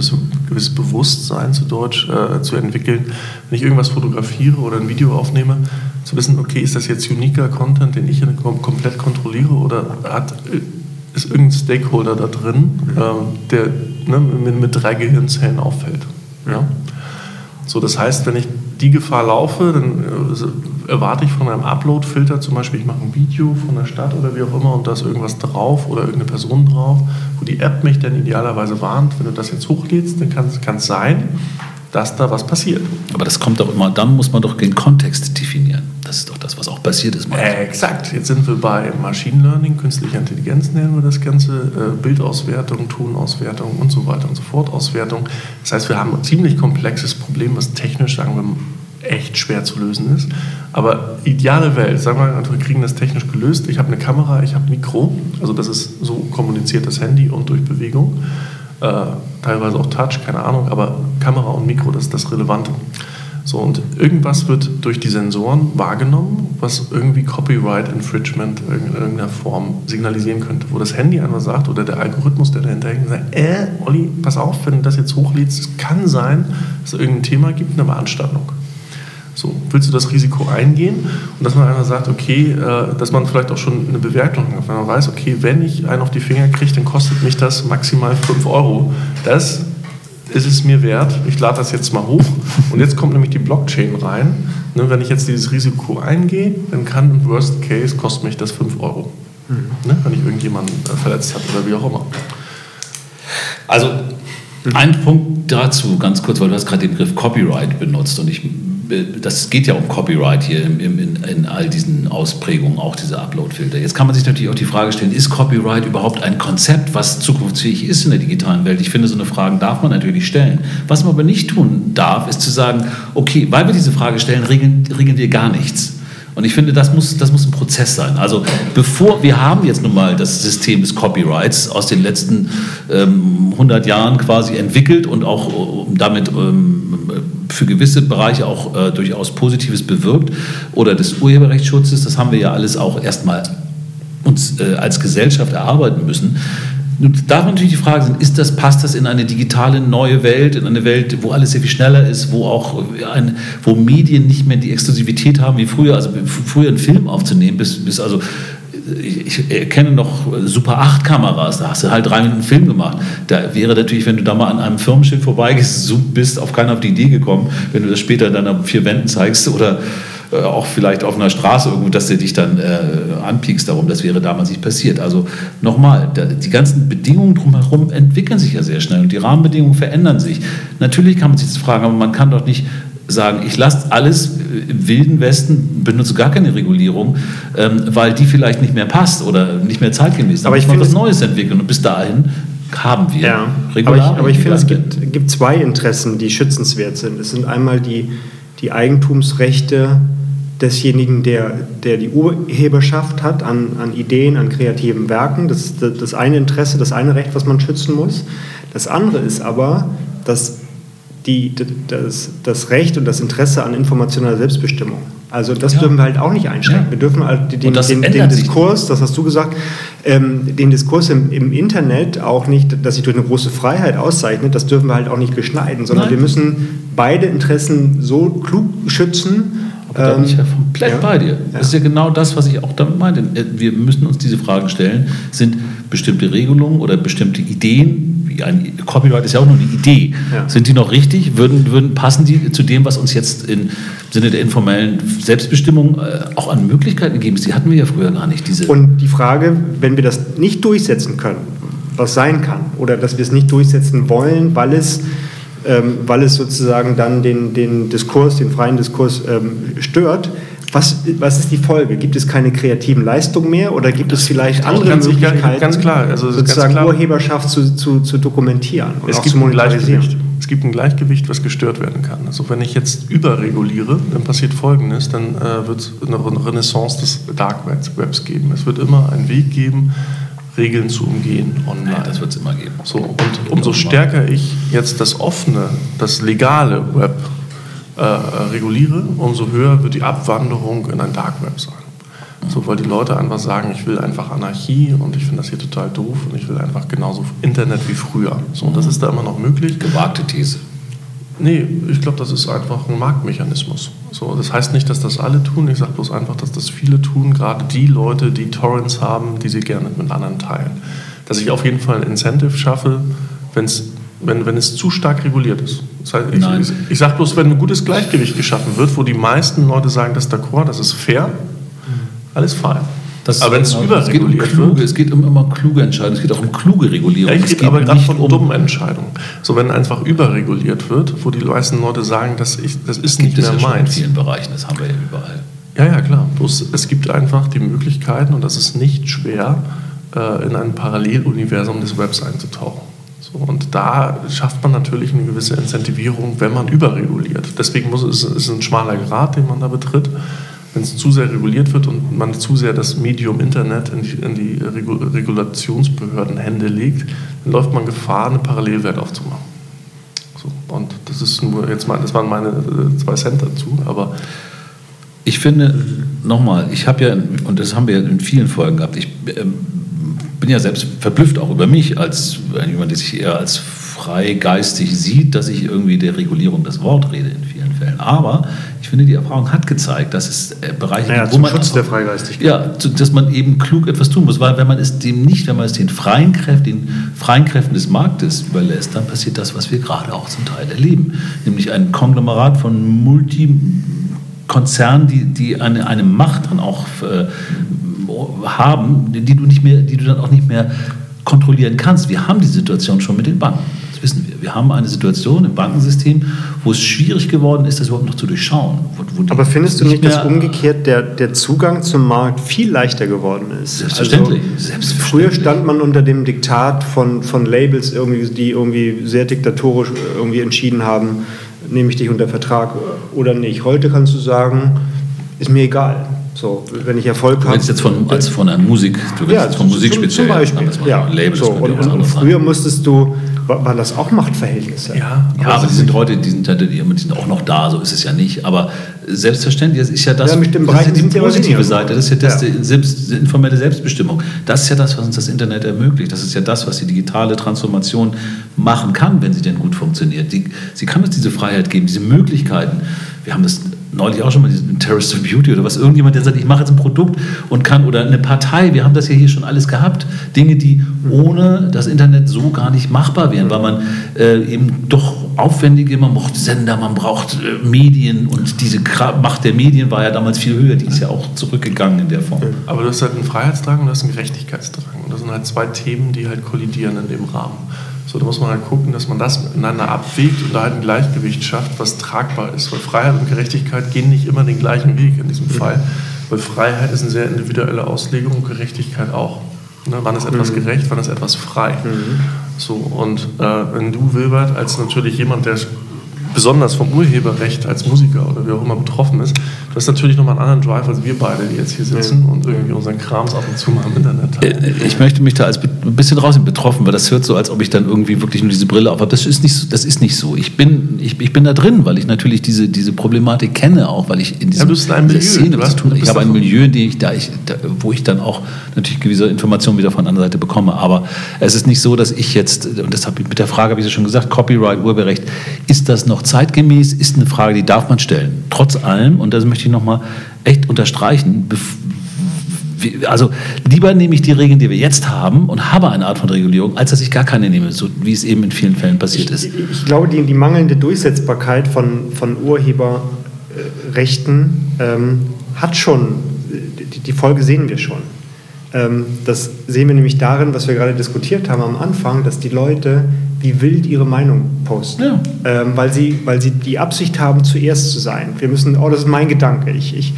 gewisses Bewusstsein zu Deutsch äh, zu entwickeln. Wenn ich irgendwas fotografiere oder ein Video aufnehme, zu wissen, okay, ist das jetzt uniker Content, den ich kom komplett kontrolliere oder hat, ist irgendein Stakeholder da drin, ähm, der ne, mit, mit drei Gehirnzellen auffällt. Ja? So, das heißt, wenn ich die Gefahr laufe, dann äh, erwarte ich von einem Upload-Filter zum Beispiel, ich mache ein Video von der Stadt oder wie auch immer und da ist irgendwas drauf oder irgendeine Person drauf, wo die App mich dann idealerweise warnt, wenn du das jetzt hochlädst, dann kann es sein, dass da was passiert. Aber das kommt doch immer, dann muss man doch den Kontext definieren. Das ist doch das, was auch passiert ist. Äh, exakt. Jetzt sind wir bei Machine Learning, künstlicher Intelligenz nennen wir das Ganze, äh, Bildauswertung, Tonauswertung und so weiter und so fort, Auswertung. Das heißt, wir haben ein ziemlich komplexes Problem, was technisch, sagen wir, echt schwer zu lösen ist. Aber ideale Welt, sagen wir, wir kriegen das technisch gelöst. Ich habe eine Kamera, ich habe ein Mikro, also das ist so kommuniziert das Handy und durch Bewegung. Äh, teilweise auch Touch, keine Ahnung, aber Kamera und Mikro, das ist das Relevante. So, und irgendwas wird durch die Sensoren wahrgenommen, was irgendwie Copyright Infringement in irgendeiner Form signalisieren könnte, wo das Handy einfach sagt oder der Algorithmus, der dahinter hängt, sagt, äh, Olli, pass auf, wenn du das jetzt hochlädst, kann sein, dass es irgendein Thema gibt, eine Beanstandung. So, willst du das Risiko eingehen? Und dass man einfach sagt, okay, äh, dass man vielleicht auch schon eine Bewertung hat, wenn man weiß, okay, wenn ich einen auf die Finger kriege, dann kostet mich das maximal 5 Euro. Das ist es mir wert, ich lade das jetzt mal hoch. Und jetzt kommt nämlich die Blockchain rein. Ne, wenn ich jetzt dieses Risiko eingehe, dann kann im Worst Case kostet mich das 5 Euro. Ne, wenn ich irgendjemanden äh, verletzt habe oder wie auch immer. Also ein Punkt dazu, ganz kurz, weil du hast gerade den Begriff Copyright benutzt und ich, das geht ja um Copyright hier in, in, in all diesen Ausprägungen, auch diese Upload-Filter. Jetzt kann man sich natürlich auch die Frage stellen, ist Copyright überhaupt ein Konzept, was zukunftsfähig ist in der digitalen Welt? Ich finde, so eine Frage darf man natürlich stellen. Was man aber nicht tun darf, ist zu sagen, okay, weil wir diese Frage stellen, regeln, regeln wir gar nichts. Und ich finde, das muss, das muss ein Prozess sein. Also bevor wir haben jetzt nun mal das System des Copyrights aus den letzten ähm, 100 Jahren quasi entwickelt und auch äh, damit ähm, für gewisse Bereiche auch äh, durchaus Positives bewirkt oder des Urheberrechtsschutzes, das haben wir ja alles auch erstmal uns äh, als Gesellschaft erarbeiten müssen. Nun darf natürlich die Frage sein, ist das, passt das in eine digitale neue Welt, in eine Welt, wo alles sehr viel schneller ist, wo auch ein, wo Medien nicht mehr die Exklusivität haben wie früher, also früher einen Film aufzunehmen, bis, bis also ich erkenne noch Super 8 Kameras, da hast du halt drei Minuten Film gemacht. Da wäre natürlich, wenn du da mal an einem Firmenschild vorbeigehst, bist auf keiner auf die Idee gekommen, wenn du das später dann auf vier Wänden zeigst oder äh, auch vielleicht auf einer Straße irgendwo, dass du dich dann äh, anpiekst darum. Das wäre damals nicht passiert. Also nochmal, die ganzen Bedingungen drumherum entwickeln sich ja sehr schnell und die Rahmenbedingungen verändern sich. Natürlich kann man sich das fragen, aber man kann doch nicht sagen, ich lasse alles im wilden Westen, benutze gar keine Regulierung, ähm, weil die vielleicht nicht mehr passt oder nicht mehr zeitgemäß ist. Aber ich muss was Neues entwickeln und bis dahin haben wir ja, Aber ich, aber ich finde, es gibt, gibt zwei Interessen, die schützenswert sind. Es sind einmal die, die Eigentumsrechte desjenigen, der, der die Urheberschaft hat an, an Ideen, an kreativen Werken. Das ist das eine Interesse, das eine Recht, was man schützen muss. Das andere ist aber, dass die, das, das Recht und das Interesse an informationeller Selbstbestimmung. Also das ja. dürfen wir halt auch nicht einschränken. Ja. Wir dürfen halt den, den, den Diskurs, das hast du gesagt, ähm, den Diskurs im, im, Internet auch nicht, dass sich durch eine große Freiheit auszeichnet, das dürfen wir halt auch nicht beschneiden, sondern Nein. wir müssen beide Interessen so klug schützen, aber da bin ich ja komplett ja. bei dir. Das ist ja genau das, was ich auch damit meinte. Wir müssen uns diese Fragen stellen. Sind bestimmte Regelungen oder bestimmte Ideen, ein Copyright ist ja auch nur eine Idee, ja. sind die noch richtig? Würden, würden, passen die zu dem, was uns jetzt im Sinne der informellen Selbstbestimmung äh, auch an Möglichkeiten gegeben ist? Die hatten wir ja früher gar nicht. Diese Und die Frage, wenn wir das nicht durchsetzen können, was sein kann, oder dass wir es nicht durchsetzen wollen, weil es ähm, weil es sozusagen dann den, den Diskurs, den freien Diskurs ähm, stört. Was, was ist die Folge? Gibt es keine kreativen Leistungen mehr oder gibt es vielleicht andere ganz Möglichkeiten, ganz klar. Also sozusagen klar. Urheberschaft zu, zu, zu dokumentieren und es gibt zu monetarisieren? Es gibt ein Gleichgewicht, was gestört werden kann. Also wenn ich jetzt überreguliere, dann passiert Folgendes, dann äh, wird es eine Renaissance des Dark Webs geben. Es wird immer einen Weg geben, Regeln zu umgehen online. Ja, das wird es immer geben. So, und umso stärker ich jetzt das offene, das legale Web äh, reguliere, umso höher wird die Abwanderung in ein Dark Web sein. So, weil die Leute einfach sagen, ich will einfach Anarchie und ich finde das hier total doof und ich will einfach genauso Internet wie früher. So, und das ist da immer noch möglich. Gewagte These. Nee, ich glaube, das ist einfach ein Marktmechanismus. So, das heißt nicht, dass das alle tun. Ich sage bloß einfach, dass das viele tun, gerade die Leute, die Torrents haben, die sie gerne mit anderen teilen. Dass ich auf jeden Fall ein Incentive schaffe, wenn's, wenn, wenn es zu stark reguliert ist. Das heißt, ich, ich, ich sage bloß, wenn ein gutes Gleichgewicht geschaffen wird, wo die meisten Leute sagen, das ist d'accord, das ist fair, alles fein. Das aber wenn es genau, überreguliert es um kluge, wird. Es geht um immer kluge Entscheidungen, es geht auch um kluge Regulierung. Ja, es geht, geht aber gerade von um dummen Entscheidungen. So, wenn einfach überreguliert wird, wo die meisten Leute sagen, das, ich, das ist nicht mehr ja meins. in vielen Bereichen, das haben wir ja überall. Ja, ja, klar. Bloß es gibt einfach die Möglichkeiten, und das ist nicht schwer, äh, in ein Paralleluniversum des Webs einzutauchen. Und da schafft man natürlich eine gewisse Incentivierung, wenn man überreguliert. Deswegen muss es, es ist ein schmaler Grad, den man da betritt wenn es zu sehr reguliert wird und man zu sehr das Medium Internet in die, in die Regulationsbehörden Hände legt, dann läuft man Gefahr, eine Parallelwelt aufzumachen. So, und das ist nur jetzt mal, das waren meine äh, zwei Cent dazu, aber ich finde, nochmal, ich habe ja, und das haben wir ja in vielen Folgen gehabt, ich ähm, bin ja selbst verblüfft auch über mich als jemand, der sich eher als freigeistig sieht, dass ich irgendwie der Regulierung das Wort rede in vielen Fällen. Aber ich finde, die Erfahrung hat gezeigt, dass es äh, Bereiche naja, gibt, wo man Schutz der Freigeistigkeit. Ja, dass man eben klug etwas tun muss, weil wenn man es dem nicht, wenn man es den freien Kräften, den freien Kräften des Marktes überlässt, dann passiert das, was wir gerade auch zum Teil erleben, nämlich ein Konglomerat von Multikonzernen, die, die eine, eine Macht dann auch äh, haben, die du nicht mehr, die du dann auch nicht mehr kontrollieren kannst. Wir haben die Situation schon mit den Banken wissen wir. Wir haben eine Situation im Bankensystem, wo es schwierig geworden ist, das überhaupt noch zu durchschauen. Wo, wo Aber findest du nicht, dass umgekehrt der, der Zugang zum Markt viel leichter geworden ist? Selbstverständlich. Also, Selbstverständlich. Früher stand man unter dem Diktat von, von Labels, irgendwie, die irgendwie sehr diktatorisch irgendwie entschieden haben, nehme ich dich unter Vertrag oder nicht. Heute kannst du sagen, ist mir egal. So, wenn ich Erfolg habe. Du jetzt von, als von einer Musik, du ja, jetzt von Musik zum, speziell. Zum Beispiel. Ja, Label, so, und, und früher musstest du, waren das auch Machtverhältnisse. Ja, ja aber, die sind heute, die sind, die sind auch noch da, so ist es ja nicht. Aber selbstverständlich, das ist ja das, ja, das ist ja die positive Seite, das ist ja das, ja. Die, selbst, die informelle Selbstbestimmung. Das ist ja das, was uns das Internet ermöglicht. Das ist ja das, was die digitale Transformation machen kann, wenn sie denn gut funktioniert. Die, sie kann uns diese Freiheit geben, diese Möglichkeiten. Wir haben das neulich auch schon mal diesen Terrorist of Beauty oder was, irgendjemand, der sagt, ich mache jetzt ein Produkt und kann, oder eine Partei, wir haben das ja hier schon alles gehabt, Dinge, die ohne das Internet so gar nicht machbar wären, weil man äh, eben doch aufwendige, man braucht Sender, man braucht äh, Medien und diese Macht der Medien war ja damals viel höher, die ist ja auch zurückgegangen in der Form. Aber du hast halt einen Freiheitsdrang und du hast einen Gerechtigkeitsdrang und das sind halt zwei Themen, die halt kollidieren in dem Rahmen. So, da muss man halt gucken, dass man das miteinander abwägt und da halt ein Gleichgewicht schafft, was tragbar ist. Weil Freiheit und Gerechtigkeit gehen nicht immer den gleichen Weg in diesem Fall. Weil Freiheit ist eine sehr individuelle Auslegung und Gerechtigkeit auch. Ne, wann ist etwas mhm. gerecht, wann ist etwas frei? Mhm. So, und äh, wenn du, Wilbert, als natürlich jemand, der besonders vom Urheberrecht als Musiker oder wie auch immer betroffen ist, du hast natürlich nochmal einen anderen Drive als wir beide, die jetzt hier sitzen und irgendwie unseren Krams ab und zu mal im Internet haben. Äh, ich möchte mich da als ein bisschen draußen betroffen, weil das hört so, als ob ich dann irgendwie wirklich nur diese Brille auf habe. Das ist nicht so. Das ist nicht so. Ich, bin, ich, ich bin da drin, weil ich natürlich diese, diese Problematik kenne, auch weil ich in diesem, ja, Milieu. Szene was tun Ich habe ein Milieu, in dem ich, da ich, da, wo ich dann auch natürlich gewisse Informationen wieder von der anderen Seite bekomme. Aber es ist nicht so, dass ich jetzt, und das habe ich mit der Frage, habe ich ja schon gesagt, Copyright, Urheberrecht, ist das noch zeitgemäß, ist eine Frage, die darf man stellen. Trotz allem, und das möchte ich nochmal echt unterstreichen, also lieber nehme ich die Regeln, die wir jetzt haben und habe eine Art von Regulierung, als dass ich gar keine nehme, so wie es eben in vielen Fällen passiert ist. Ich, ich glaube, die, die, mangelnde Durchsetzbarkeit von, von Urheberrechten ähm, hat schon, die, die, Folge sehen wir schon. Ähm, das sehen wir nämlich darin, was wir gerade diskutiert haben am Anfang, dass die Leute wie wild ihre Meinung posten. Ja. Ähm, weil, sie, weil sie die Absicht haben, zuerst zu sein. Wir müssen, oh, das ist mein Gedanke. Ich, ich,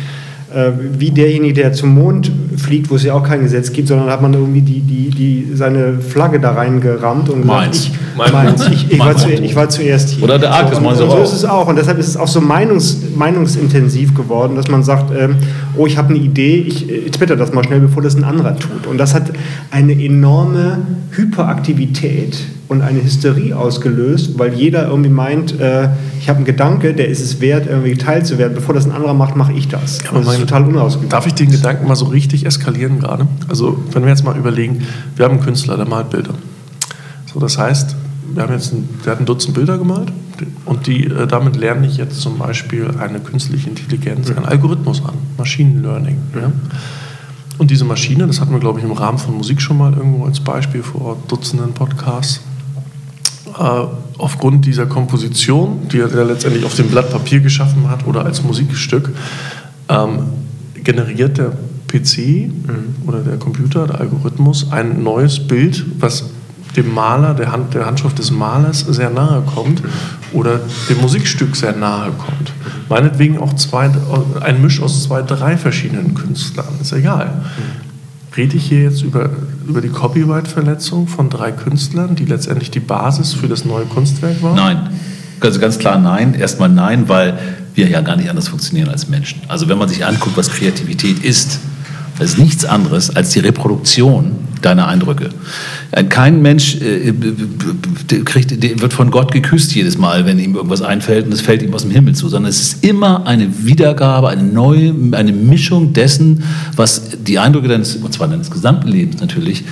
äh, wie derjenige, der zum Mond fliegt, wo es ja auch kein Gesetz gibt, sondern hat man irgendwie die, die, die, seine Flagge da reingerammt und gesagt, ich, meins, ich, ich, war zu, ich, war zuerst hier. Oder der Arktis, so, und, und so ist es auch. Und deshalb ist es auch so meinungs, meinungsintensiv geworden, dass man sagt, ähm, oh, ich habe eine Idee, ich äh, twitter das mal schnell, bevor das ein anderer tut. Und das hat eine enorme Hyperaktivität und eine Hysterie ausgelöst, weil jeder irgendwie meint, äh, ich habe einen Gedanke, der ist es wert, irgendwie geteilt zu werden. Bevor das ein anderer macht, mache ich das. Ja, das ist total unausgewogen. Darf ich den Gedanken mal so richtig eskalieren gerade? Also, wenn wir jetzt mal überlegen, wir haben einen Künstler, der malt Bilder. So, das heißt, wir haben jetzt ein, der hat ein Dutzend Bilder gemalt und die, äh, damit lerne ich jetzt zum Beispiel eine künstliche Intelligenz, einen Algorithmus an, Machine Learning. Ja? Und diese Maschine, das hatten wir, glaube ich, im Rahmen von Musik schon mal irgendwo als Beispiel vor Dutzenden Podcasts, äh, aufgrund dieser Komposition, die er letztendlich auf dem Blatt Papier geschaffen hat oder als Musikstück, ähm, generiert der PC mhm. oder der Computer, der Algorithmus, ein neues Bild, was dem Maler, der, Hand, der Handschrift des Malers sehr nahe kommt oder dem Musikstück sehr nahe kommt. Meinetwegen auch zwei, ein Misch aus zwei, drei verschiedenen Künstlern, ist egal. Rede ich hier jetzt über, über die Copyright-Verletzung von drei Künstlern, die letztendlich die Basis für das neue Kunstwerk waren? Nein. Also ganz klar nein. Erstmal nein, weil wir ja gar nicht anders funktionieren als Menschen. Also wenn man sich anguckt, was Kreativität ist, das ist nichts anderes als die Reproduktion deiner Eindrücke. Äh, kein Mensch äh, kriegt, wird von Gott geküsst jedes Mal, wenn ihm irgendwas einfällt und es fällt ihm aus dem Himmel zu, sondern es ist immer eine Wiedergabe, eine neue, eine Mischung dessen, was die Eindrücke deines, und zwar deines gesamten Lebens natürlich,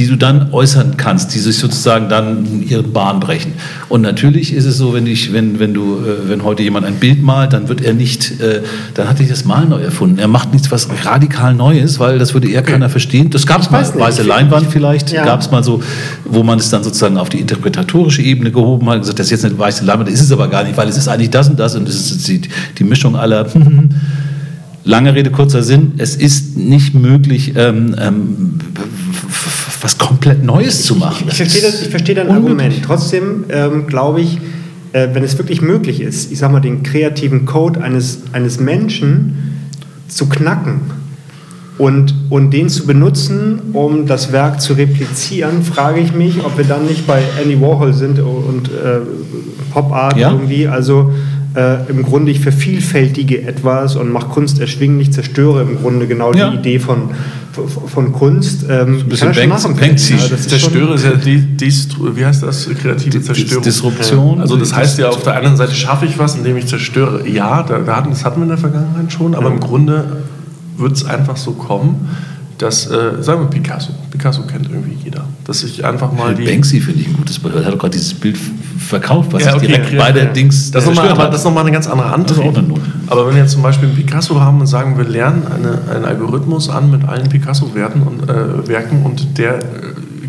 die du dann äußern kannst, die sich sozusagen dann ihren Bahn brechen. Und natürlich ist es so, wenn, ich, wenn, wenn, du, äh, wenn heute jemand ein Bild malt, dann wird er nicht, äh, dann hat er das Mal neu erfunden. Er macht nichts was radikal Neues, weil das würde eher keiner verstehen. Das gab es mal, weiße Leinwand vielleicht, ja. gab es mal so, wo man es dann sozusagen auf die interpretatorische Ebene gehoben hat und gesagt, das ist jetzt eine weiße Leinwand, das ist es aber gar nicht, weil es ist eigentlich das und das und das ist die, die Mischung aller Lange Rede, kurzer Sinn. Es ist nicht möglich, ähm, ähm, was komplett Neues zu machen. Ich, ich, verstehe, das, ich verstehe dein Argument. Trotzdem ähm, glaube ich, äh, wenn es wirklich möglich ist, ich sage mal, den kreativen Code eines, eines Menschen zu knacken und, und den zu benutzen, um das Werk zu replizieren, frage ich mich, ob wir dann nicht bei Andy Warhol sind und äh, Pop Art ja? irgendwie. Also äh, im Grunde ich vervielfältige etwas und mache Kunst erschwinglich, zerstöre im Grunde genau ja. die Idee von, von Kunst. Ähm, ein bisschen Banks, Banksy. Ja, zerstöre ist ja die, die, wie heißt das, kreative Zerstörung. Disruption. Also das heißt ja, auf der einen Seite schaffe ich was, indem ich zerstöre. Ja, da, das hatten wir in der Vergangenheit schon, aber ja. im Grunde wird es einfach so kommen, dass, äh, sagen wir Picasso, Picasso kennt irgendwie jeder, dass ich einfach mal die... Banksy finde ich ein gutes Er hat doch gerade dieses Bild verkauft, was Ja, ich okay, direkt ja, bei der ja. Dings Das ist nochmal, aber das ist nochmal eine ganz andere Antrieb. Aber wenn wir jetzt zum Beispiel einen Picasso haben und sagen, wir lernen eine, einen Algorithmus an mit allen Picasso-Werten und äh, Werken und der äh,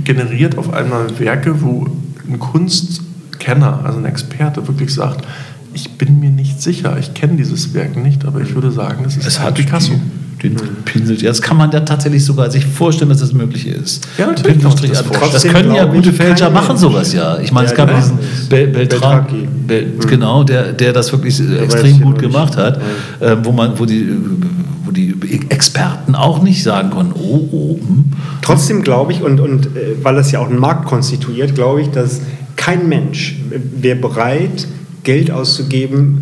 generiert auf einmal Werke, wo ein Kunstkenner, also ein Experte, wirklich sagt, ich bin mir nicht sicher, ich kenne dieses Werk nicht, aber ich würde sagen, das ist Es ein hat Picasso. Die, den Pinsel. Ja, das kann man ja tatsächlich sogar sich vorstellen, dass das möglich ist. Ja, natürlich das Das, das können ja gute Fälscher machen sowas ja. Ich meine, es Ja, gab die diesen es. Bel Beltran. Bel, Mhm. genau, der, der das wirklich weiß extrem gut gemacht hat, äh, wo man, wo die, wo die Experten auch nicht sagen konnten, oh, oh, hm. Trotzdem glaube ich, und, und äh, weil das ja auch einen Markt konstituiert, glaube ich, dass kein Mensch wäre bereit, Geld auszugeben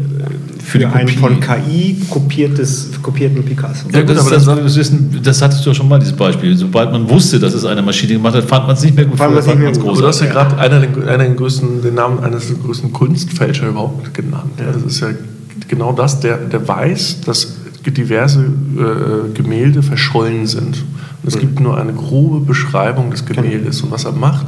für, die einen von KI kopiertes, kopierten Picasso. Ja, gut, das, aber das, das, ist ein, das hattest du ja schon mal, dieses Beispiel. Sobald man wusste, dass es eine Maschine gemacht hat, fand man es nicht mehr gut, Fand man es nicht mehr gut. Du hast ja gerade einer der größten, den Namen eines der größten Kunstfälscher überhaupt genannt. Ja, das ist ja genau das, der, der weiß, dass diverse äh, Gemälde verschollen sind. Und es gibt nur eine grobe Beschreibung des Gemäldes. Und was er macht,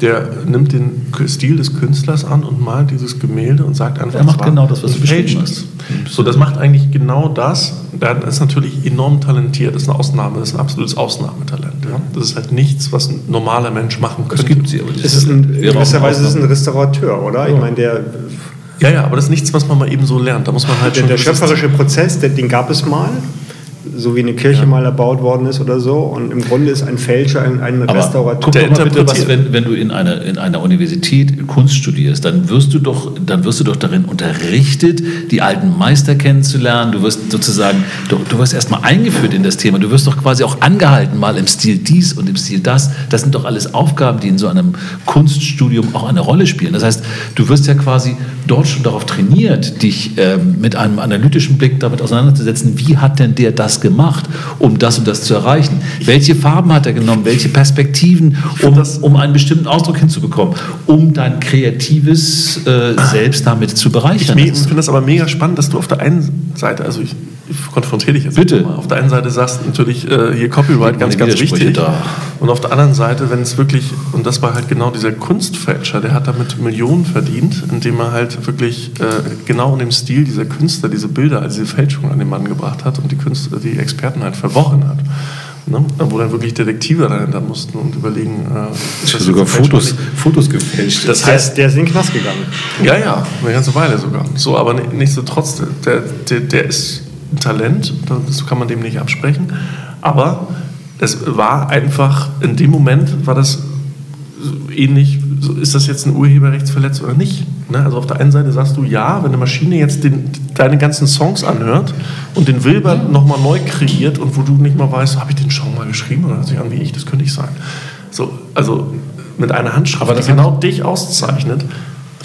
der nimmt den Stil des Künstlers an und malt dieses Gemälde und sagt einfach, Er macht es genau das, was du beschrieben gefälscht. So, das macht eigentlich genau das. Der ist natürlich enorm talentiert. Das ist eine Ausnahme, das ist ein absolutes Ausnahmetalent. Ja? Das ist halt nichts, was ein normaler Mensch machen Es könnte. gibt sie, aber Es ist ein, in gewisser Weise ist es ein. Restaurateur, oder? Ich meine, der, Ja, ja, aber das ist nichts, was man mal eben so lernt. Da muss man halt der, schon. der schöpferische Prozess, der, den gab es mal, so wie eine Kirche mal erbaut worden ist oder so. Und im Grunde ist ein Fälscher ein, ein Aber Restaurateur. guck Der doch mal bitte, was, interpretiert. wenn, wenn du in einer, in einer Universität Kunst studierst, dann wirst du doch, dann wirst du doch darin unterrichtet, die alten Meister kennenzulernen. Du wirst sozusagen, du, du wirst erstmal eingeführt in das Thema. Du wirst doch quasi auch angehalten, mal im Stil dies und im Stil das. Das sind doch alles Aufgaben, die in so einem Kunststudium auch eine Rolle spielen. Das heißt, du wirst ja quasi dort schon darauf trainiert, dich ähm, mit einem analytischen Blick damit auseinanderzusetzen, wie hat denn der das gemacht, um das und das zu erreichen? Welche Farben hat er genommen? Welche Perspektiven, um, um einen bestimmten Ausdruck hinzubekommen, um dein kreatives äh, Selbst damit zu Ich bereichern? ist- finde das aber mega spannend, dass du auf der einen Seite, also ich, ich konfrontiere dich jetzt Bitte. mal, auf der einen Seite sagst natürlich äh, hier Copyright ganz, ganz wichtig. da. Und auf der anderen Seite, wenn es wirklich, und das war halt genau dieser Kunstfälscher, der hat damit Millionen verdient, indem er halt wirklich äh, genau in dem Stil dieser Künstler diese Bilder, also diese Fälschung an den Mann gebracht hat und die Künstler, die Experten halt verworren hat. Ne? Wo dann wirklich Detektive dahinter mussten und überlegen, äh, ist das sogar Fotos? Fotos gefälscht. Das heißt, der ist in den Knast gegangen. ja, ja, eine ganze Weile sogar. So, aber ni- nichtsdestotrotz, der, der, der ist Talent, das kann man dem nicht absprechen. Aber es war einfach, in dem Moment war das ähnlich, ist das jetzt eine Urheberrechtsverletzung oder nicht? Ne? Also auf der einen Seite sagst du, ja, wenn eine Maschine jetzt den, deine ganzen Songs anhört und den Wilber nochmal neu kreiert und wo du nicht mal weißt, habe ich den schon mal geschrieben oder hört sich an wie ich, das könnte ich sein. So, also mit einer Handschrift, Aber das die genau dich auszeichnet,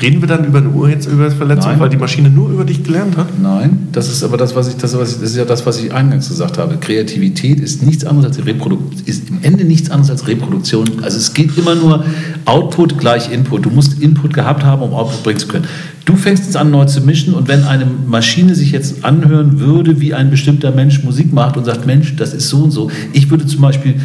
reden wir dann über eine Urheberrechtsverletzung, Nein. weil die Maschine nur über dich gelernt hat? Nein, das ist aber das, was ich, das, was ich, das ist ja das, was ich eingangs gesagt habe. Kreativität ist nichts anderes als Reproduktion, ist im Ende nichts anderes als Reproduktion. Also es geht immer nur Output gleich Input. Du musst Input gehabt haben, um Output bringen zu können. Du fängst jetzt an, neu zu mischen und wenn eine Maschine sich jetzt anhören würde, wie ein bestimmter Mensch Musik macht und sagt, Mensch, das ist so und so. Ich würde zum Beispiel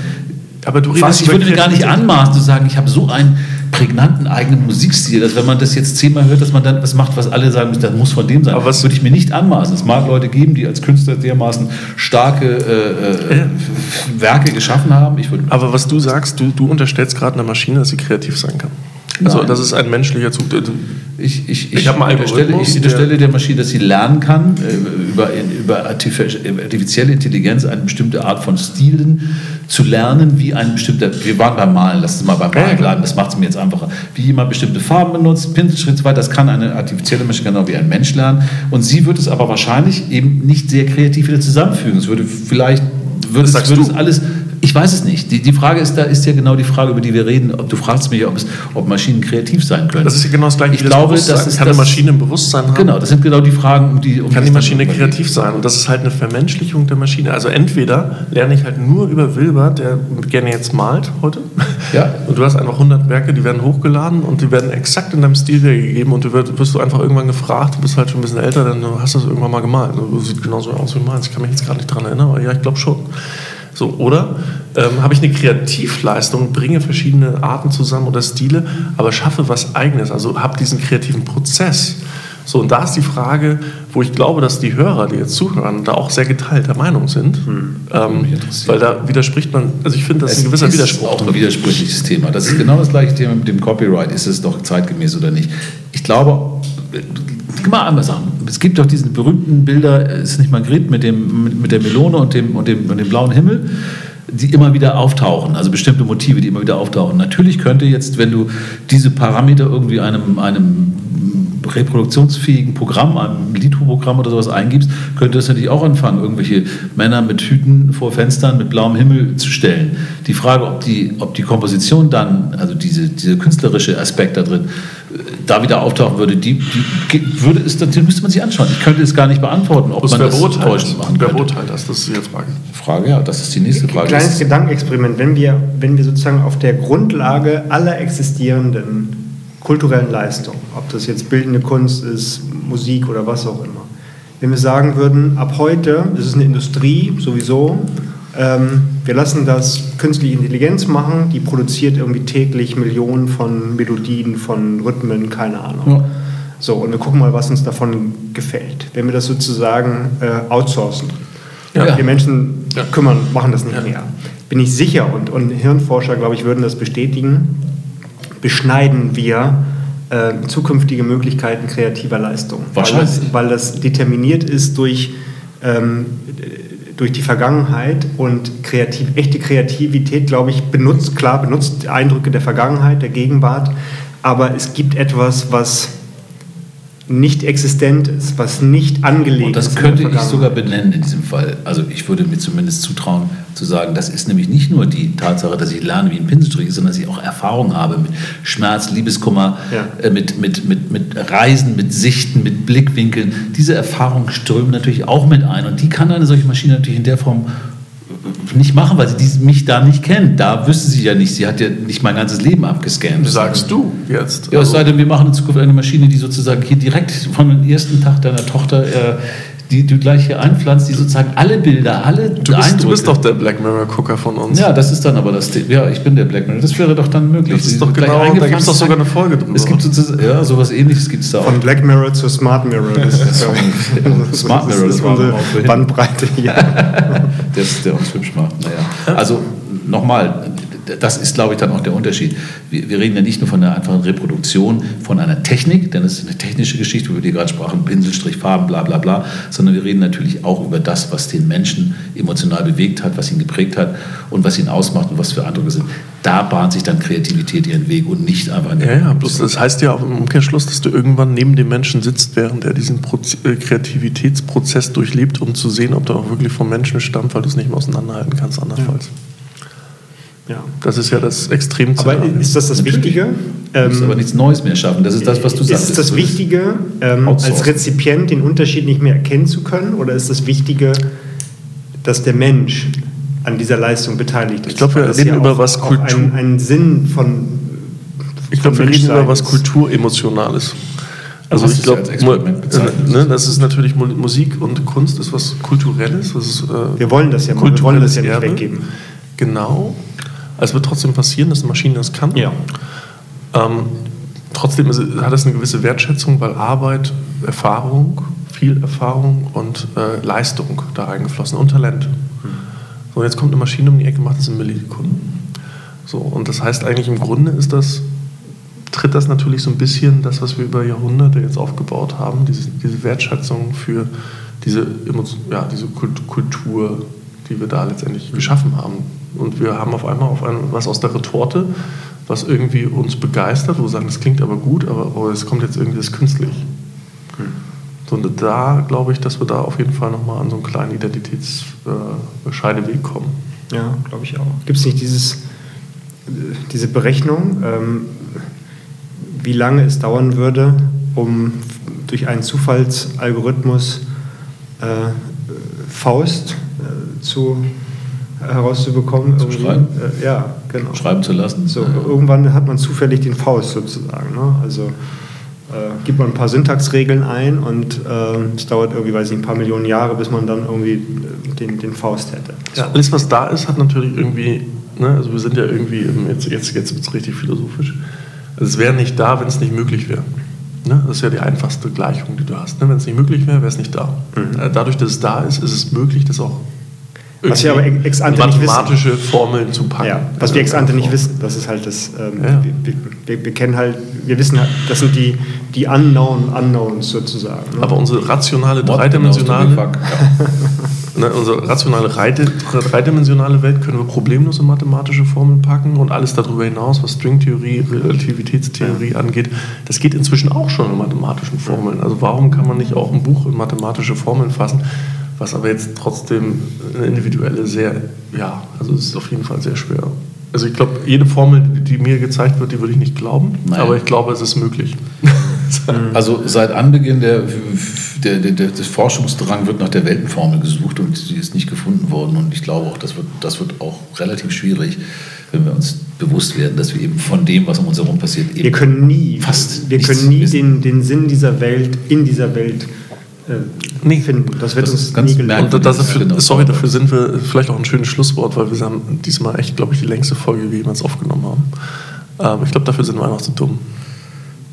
Aber du was, ich würde mir gar nicht anmaßen zu sagen, ich habe so einen prägnanten eigenen Musikstil, dass wenn man das jetzt zehnmal hört, dass man dann was macht, was alle sagen, das muss von dem sein. Aber was- würde ich mir nicht anmaßen. Es mag Leute geben, die als Künstler dermaßen starke äh, äh. Werke geschaffen haben. Ich würde Aber was du sagst, du, du unterstellst gerade einer Maschine, dass sie kreativ sein kann. Also das ist ein menschlicher Zug. Du- Ich, ich, Ich hab einen unterstelle, ich Algorithmus, unterstelle der Maschine, dass sie lernen kann, äh, über, über artifizielle Intelligenz eine bestimmte Art von Stilen zu lernen, wie ein bestimmter, wir waren beim Malen, lass uns mal beim Malen bleiben, das macht es mir jetzt einfacher, wie jemand bestimmte Farben benutzt, Pinselstrich und so weiter, das kann eine artifizielle Maschine genau wie ein Mensch lernen und sie wird es aber wahrscheinlich eben nicht sehr kreativ wieder zusammenfügen. Es würde vielleicht, würde, es, sagst würde du. es alles, ich weiß es nicht. Die, die Frage ist da, ist ja genau die Frage, über die wir reden. Ob, du fragst mich, ob, es, ob Maschinen kreativ sein können. Das ist ja genau das gleiche Ich wie das glaube, das ist kann eine Maschine ein Bewusstsein haben? Genau, das sind genau die Fragen, um die um Kann die Maschine kreativ sein? Und das ist halt eine Vermenschlichung der Maschine. Also entweder lerne ich halt nur über Wilber, der gerne jetzt malt heute. Ja. Und du hast einfach 100 Werke, die werden hochgeladen und die werden exakt in deinem Stil wiedergegeben und du wirst, wirst du einfach irgendwann gefragt, du bist halt schon ein bisschen älter, dann hast du das irgendwann mal gemalt. Das sieht genauso aus wie meins. Ich kann mich jetzt gerade nicht dran erinnern, aber ja, ich glaube schon. So, oder ähm, habe ich eine Kreativleistung, bringe verschiedene Arten zusammen oder Stile, aber schaffe was Eigenes, also habe diesen kreativen Prozess. So, und da ist die Frage, wo ich glaube, dass die Hörer, die jetzt zuhören, da auch sehr geteilter Meinung sind. Hm. Ähm, weil da widerspricht man, also ich finde, das ist ein gewisser ist Widerspruch. auch ein widersprüchliches Thema. Das ist genau das gleiche Thema mit dem Copyright. Ist es doch zeitgemäß oder nicht? Ich glaube, kann man einmal sagen, es gibt doch diesen berühmten Bilder, es ist nicht Magritte mit, dem, mit, mit der Melone und dem, und, dem, und dem blauen Himmel die immer wieder auftauchen, also bestimmte Motive, die immer wieder auftauchen. Natürlich könnte jetzt, wenn du diese Parameter irgendwie einem, einem reproduktionsfähigen Programm, einem Lito-Programm oder sowas eingibst, könnte es natürlich auch anfangen, irgendwelche Männer mit Hüten vor Fenstern mit blauem Himmel zu stellen. Die Frage, ob die, ob die Komposition dann, also diese, dieser künstlerische Aspekt da drin, da wieder auftauchen würde, die, die würde es, dann müsste man sich anschauen. Ich könnte es gar nicht beantworten, ob das man das täuschend machen Wer beurteilt das? Das ist die Frage. Frage, ja, das ist die nächste Frage. Kleines Gedankenexperiment. Wenn wir, wenn wir sozusagen auf der Grundlage aller existierenden kulturellen Leistungen, ob das jetzt bildende Kunst ist, Musik oder was auch immer, wenn wir sagen würden, ab heute, das ist eine Industrie sowieso, ähm, wir lassen das künstliche Intelligenz machen, die produziert irgendwie täglich Millionen von Melodien, von Rhythmen, keine Ahnung. Ja. So, und wir gucken mal, was uns davon gefällt. Wenn wir das sozusagen äh, outsourcen, ja. die Menschen ja. kümmern, machen das nicht mehr. Bin ich sicher, und, und Hirnforscher, glaube ich, würden das bestätigen, beschneiden wir äh, zukünftige Möglichkeiten kreativer Leistung. Wahrscheinlich. Weil das, weil das determiniert ist durch ähm, durch die Vergangenheit und kreativ, echte Kreativität, glaube ich, benutzt, klar, benutzt Eindrücke der Vergangenheit, der Gegenwart, aber es gibt etwas, was nicht existent ist, was nicht angelegt ist. Und das könnte ich sogar benennen in diesem Fall. Also ich würde mir zumindest zutrauen zu sagen, das ist nämlich nicht nur die Tatsache, dass ich lerne wie ein Pinselstrich, sondern dass ich auch Erfahrung habe mit Schmerz, Liebeskummer, ja. äh, mit, mit, mit, mit Reisen, mit Sichten, mit Blickwinkeln. Diese Erfahrungen strömen natürlich auch mit ein und die kann eine solche Maschine natürlich in der Form nicht machen, weil sie mich da nicht kennt. Da wüsste sie ja nicht. Sie hat ja nicht mein ganzes Leben abgescannt. Sagst du jetzt? Ja, es sei denn, wir machen in Zukunft eine Maschine, die sozusagen hier direkt von dem ersten Tag deiner Tochter äh, die du gleich hier einpflanzt, die sozusagen alle Bilder, alle du bist, du bist doch der Black Mirror-Gucker von uns. Ja, das ist dann aber das Thema. Ja, ich bin der Black Mirror. Das wäre doch dann möglich. Das ist doch genau, da gibt es doch sogar eine Folge drüber. Es gibt sozusagen, ja, sowas ähnliches gibt es da auch. Von Black Mirror zu Smart Mirror. Das ist Smart Mirror, das ist unsere Bandbreite hier. der, der uns hübsch macht, naja. Also nochmal, das ist, glaube ich, dann auch der Unterschied. Wir, wir, reden ja nicht nur von einer einfachen Reproduktion von einer Technik, denn das ist eine technische Geschichte, über die wir gerade sprachen, Pinselstrich, Farben, bla bla bla, sondern wir reden natürlich auch über das, was den Menschen emotional bewegt hat, was ihn geprägt hat und was ihn ausmacht und was für Eindrücke sind. Da bahnt sich dann Kreativität ihren Weg und nicht einfach eine. Ja, ja, bloß das heißt ja auch im Umkehrschluss, dass du irgendwann neben dem Menschen sitzt, während er diesen Proz äh, Kreativitätsprozess durchlebt, um zu sehen, ob der auch wirklich vom Menschen stammt, weil du es nicht mehr auseinanderhalten kannst, andernfalls. Ja. Ja. Das ist ja das extrem Aber ist das das Wichtige? Du musst ähm, aber nichts Neues mehr schaffen. Das ist das, was du sagst. Ist das Wichtige, ähm, als Rezipient den Unterschied nicht mehr erkennen zu können? Oder ist das Wichtige, dass der Mensch an dieser Leistung beteiligt ist? Ich glaube, wir reden über was Kultur. Einen, einen Sinn von. Ich glaube, wir reden über was Kulturemotionales. Also ich glaube, ne, das ist natürlich Musik und Kunst ist was Kulturelles. Was ist, äh, wir wollen das ja, wir wollen das ja nicht weggeben. Genau. Also es wird trotzdem passieren, dass eine Maschine das kann. Ja. Ähm, trotzdem ist, hat es eine gewisse Wertschätzung, weil Arbeit, Erfahrung, viel Erfahrung und äh, Leistung da reingeflossen und Talent. Hm. So, jetzt kommt eine Maschine um die Ecke, macht das in Millisekunden. So, und das heißt eigentlich im Grunde ist das, tritt das natürlich so ein bisschen das, was wir über Jahrhunderte jetzt aufgebaut haben, diese, diese Wertschätzung für diese, ja, diese Kultur, die wir da letztendlich geschaffen haben und wir haben auf einmal auf ein, was aus der Retorte, was irgendwie uns begeistert, wo wir sagen, das klingt aber gut, aber es kommt jetzt irgendwie das künstlich. Hm. So, und da glaube ich, dass wir da auf jeden Fall nochmal an so einen kleinen Identitätsscheideweg äh, kommen. Ja, glaube ich auch. Gibt es nicht dieses, diese Berechnung, ähm, wie lange es dauern würde, um durch einen Zufallsalgorithmus äh, Faust zu herauszubekommen. Zu schreiben? Äh, ja, genau. Schreiben zu lassen. So, ja. Irgendwann hat man zufällig den Faust sozusagen. Ne? Also äh, gibt man ein paar Syntaxregeln ein und äh, es dauert irgendwie, weiß ich, ein paar Millionen Jahre, bis man dann irgendwie äh, den, den Faust hätte. Ja, alles, was da ist, hat natürlich irgendwie, ne, also wir sind ja irgendwie, jetzt, jetzt, jetzt wird es richtig philosophisch. Also es wäre nicht da, wenn es nicht möglich wäre. Ne? Das ist ja die einfachste Gleichung, die du hast. Ne? Wenn es nicht möglich wäre, wäre es nicht da. Mhm. Äh, dadurch, dass es da ist, ist es möglich, dass auch was wir aber ex ante mathematische Formeln zu packen. Ja, was wir ex ante nicht wissen, das ist halt das. Ähm, ja. wir, wir, wir, kennen halt, wir wissen halt, das sind die, die unknown Unknowns sozusagen. Ne? Aber unsere rationale dreidimensionale, ne, unsere rationale dreidimensionale Welt können wir problemlos in mathematische Formeln packen und alles darüber hinaus, was Stringtheorie, Relativitätstheorie ja. angeht, das geht inzwischen auch schon in mathematischen Formeln. Also warum kann man nicht auch ein Buch in mathematische Formeln fassen? Was aber jetzt trotzdem eine individuelle sehr, ja, also es ist auf jeden Fall sehr schwer. Also ich glaube, jede Formel, die mir gezeigt wird, die würde ich nicht glauben, Nein. aber ich glaube, es ist möglich. also seit Anbeginn der, der, der, des Forschungsdrang wird nach der Weltenformel gesucht und sie ist nicht gefunden worden und ich glaube auch, das wird, das wird auch relativ schwierig, wenn wir uns bewusst werden, dass wir eben von dem, was um uns herum passiert, eben wir können nie, fast wir können nie den, den Sinn dieser Welt in dieser Welt äh, nee. finden. Das wird das uns ganz nie gelingen. Und dafür, genau. sorry, dafür sind wir vielleicht auch ein schönes Schlusswort, weil wir haben diesmal echt, glaube ich, die längste Folge, die wir jemals aufgenommen haben. Ähm, ich glaube, dafür sind wir einfach zu dumm.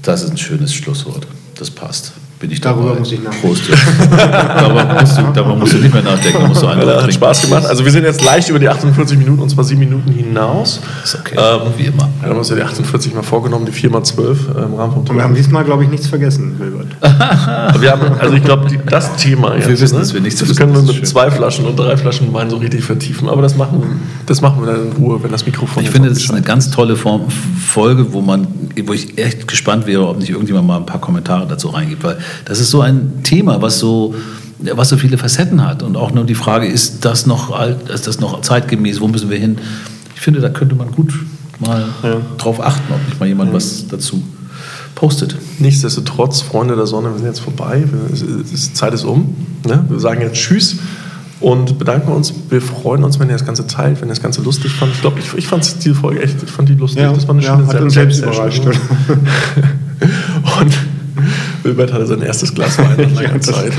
Das ist ein schönes Schlusswort. Das passt bin ich Darüber dabei. muss ich nachdenken. Prost. darüber, musst du, darüber musst du nicht mehr nachdenken. Da musst du ja, hat Spaß gemacht. Also wir sind jetzt leicht über die 48 Minuten, und zwar 7 Minuten hinaus. Ist okay, ähm, wie immer. Wir haben uns ja die 48 mal vorgenommen, die 4 mal 12 äh, im Rahmen vom Und wir haben diesmal, glaube ich, nichts vergessen, Wilbert. wir haben, also ich glaube, das Thema jetzt, Wir wissen, ne? dass wir nichts Das können wir mit schön. zwei Flaschen und drei Flaschen Wein so richtig vertiefen. Aber das machen, das machen wir dann in Ruhe, wenn das Mikrofon Ich finde, das ist eine ganz tolle Form, Folge, wo, man, wo ich echt gespannt wäre, ob nicht irgendjemand mal ein paar Kommentare dazu reingibt. Weil das ist so ein Thema, was so, was so viele Facetten hat. Und auch nur die Frage, ist das noch alt, ist das noch zeitgemäß, wo müssen wir hin? Ich finde, da könnte man gut mal ja. drauf achten, ob nicht mal jemand ja. was dazu postet. Nichtsdestotrotz, Freunde der Sonne, wir sind jetzt vorbei. Die Zeit ist um. Ne? Wir sagen jetzt Tschüss und bedanken uns. Wir freuen uns, wenn ihr das Ganze teilt, wenn ihr das Ganze lustig fand. Ich glaube, ich, ich fand diese Folge echt, ich fand die lustig. Ja, das war eine ja, schöne hat uns selbst überrascht. und Wilbert hatte sein erstes Glas Wein nach langer Zeit.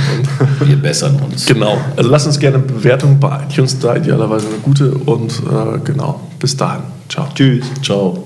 Und wir bessern uns. Genau. Also lasst uns gerne eine Bewertung bei iTunes da, idealerweise eine gute. Und äh, genau, bis dahin. Ciao. Tschüss. Ciao.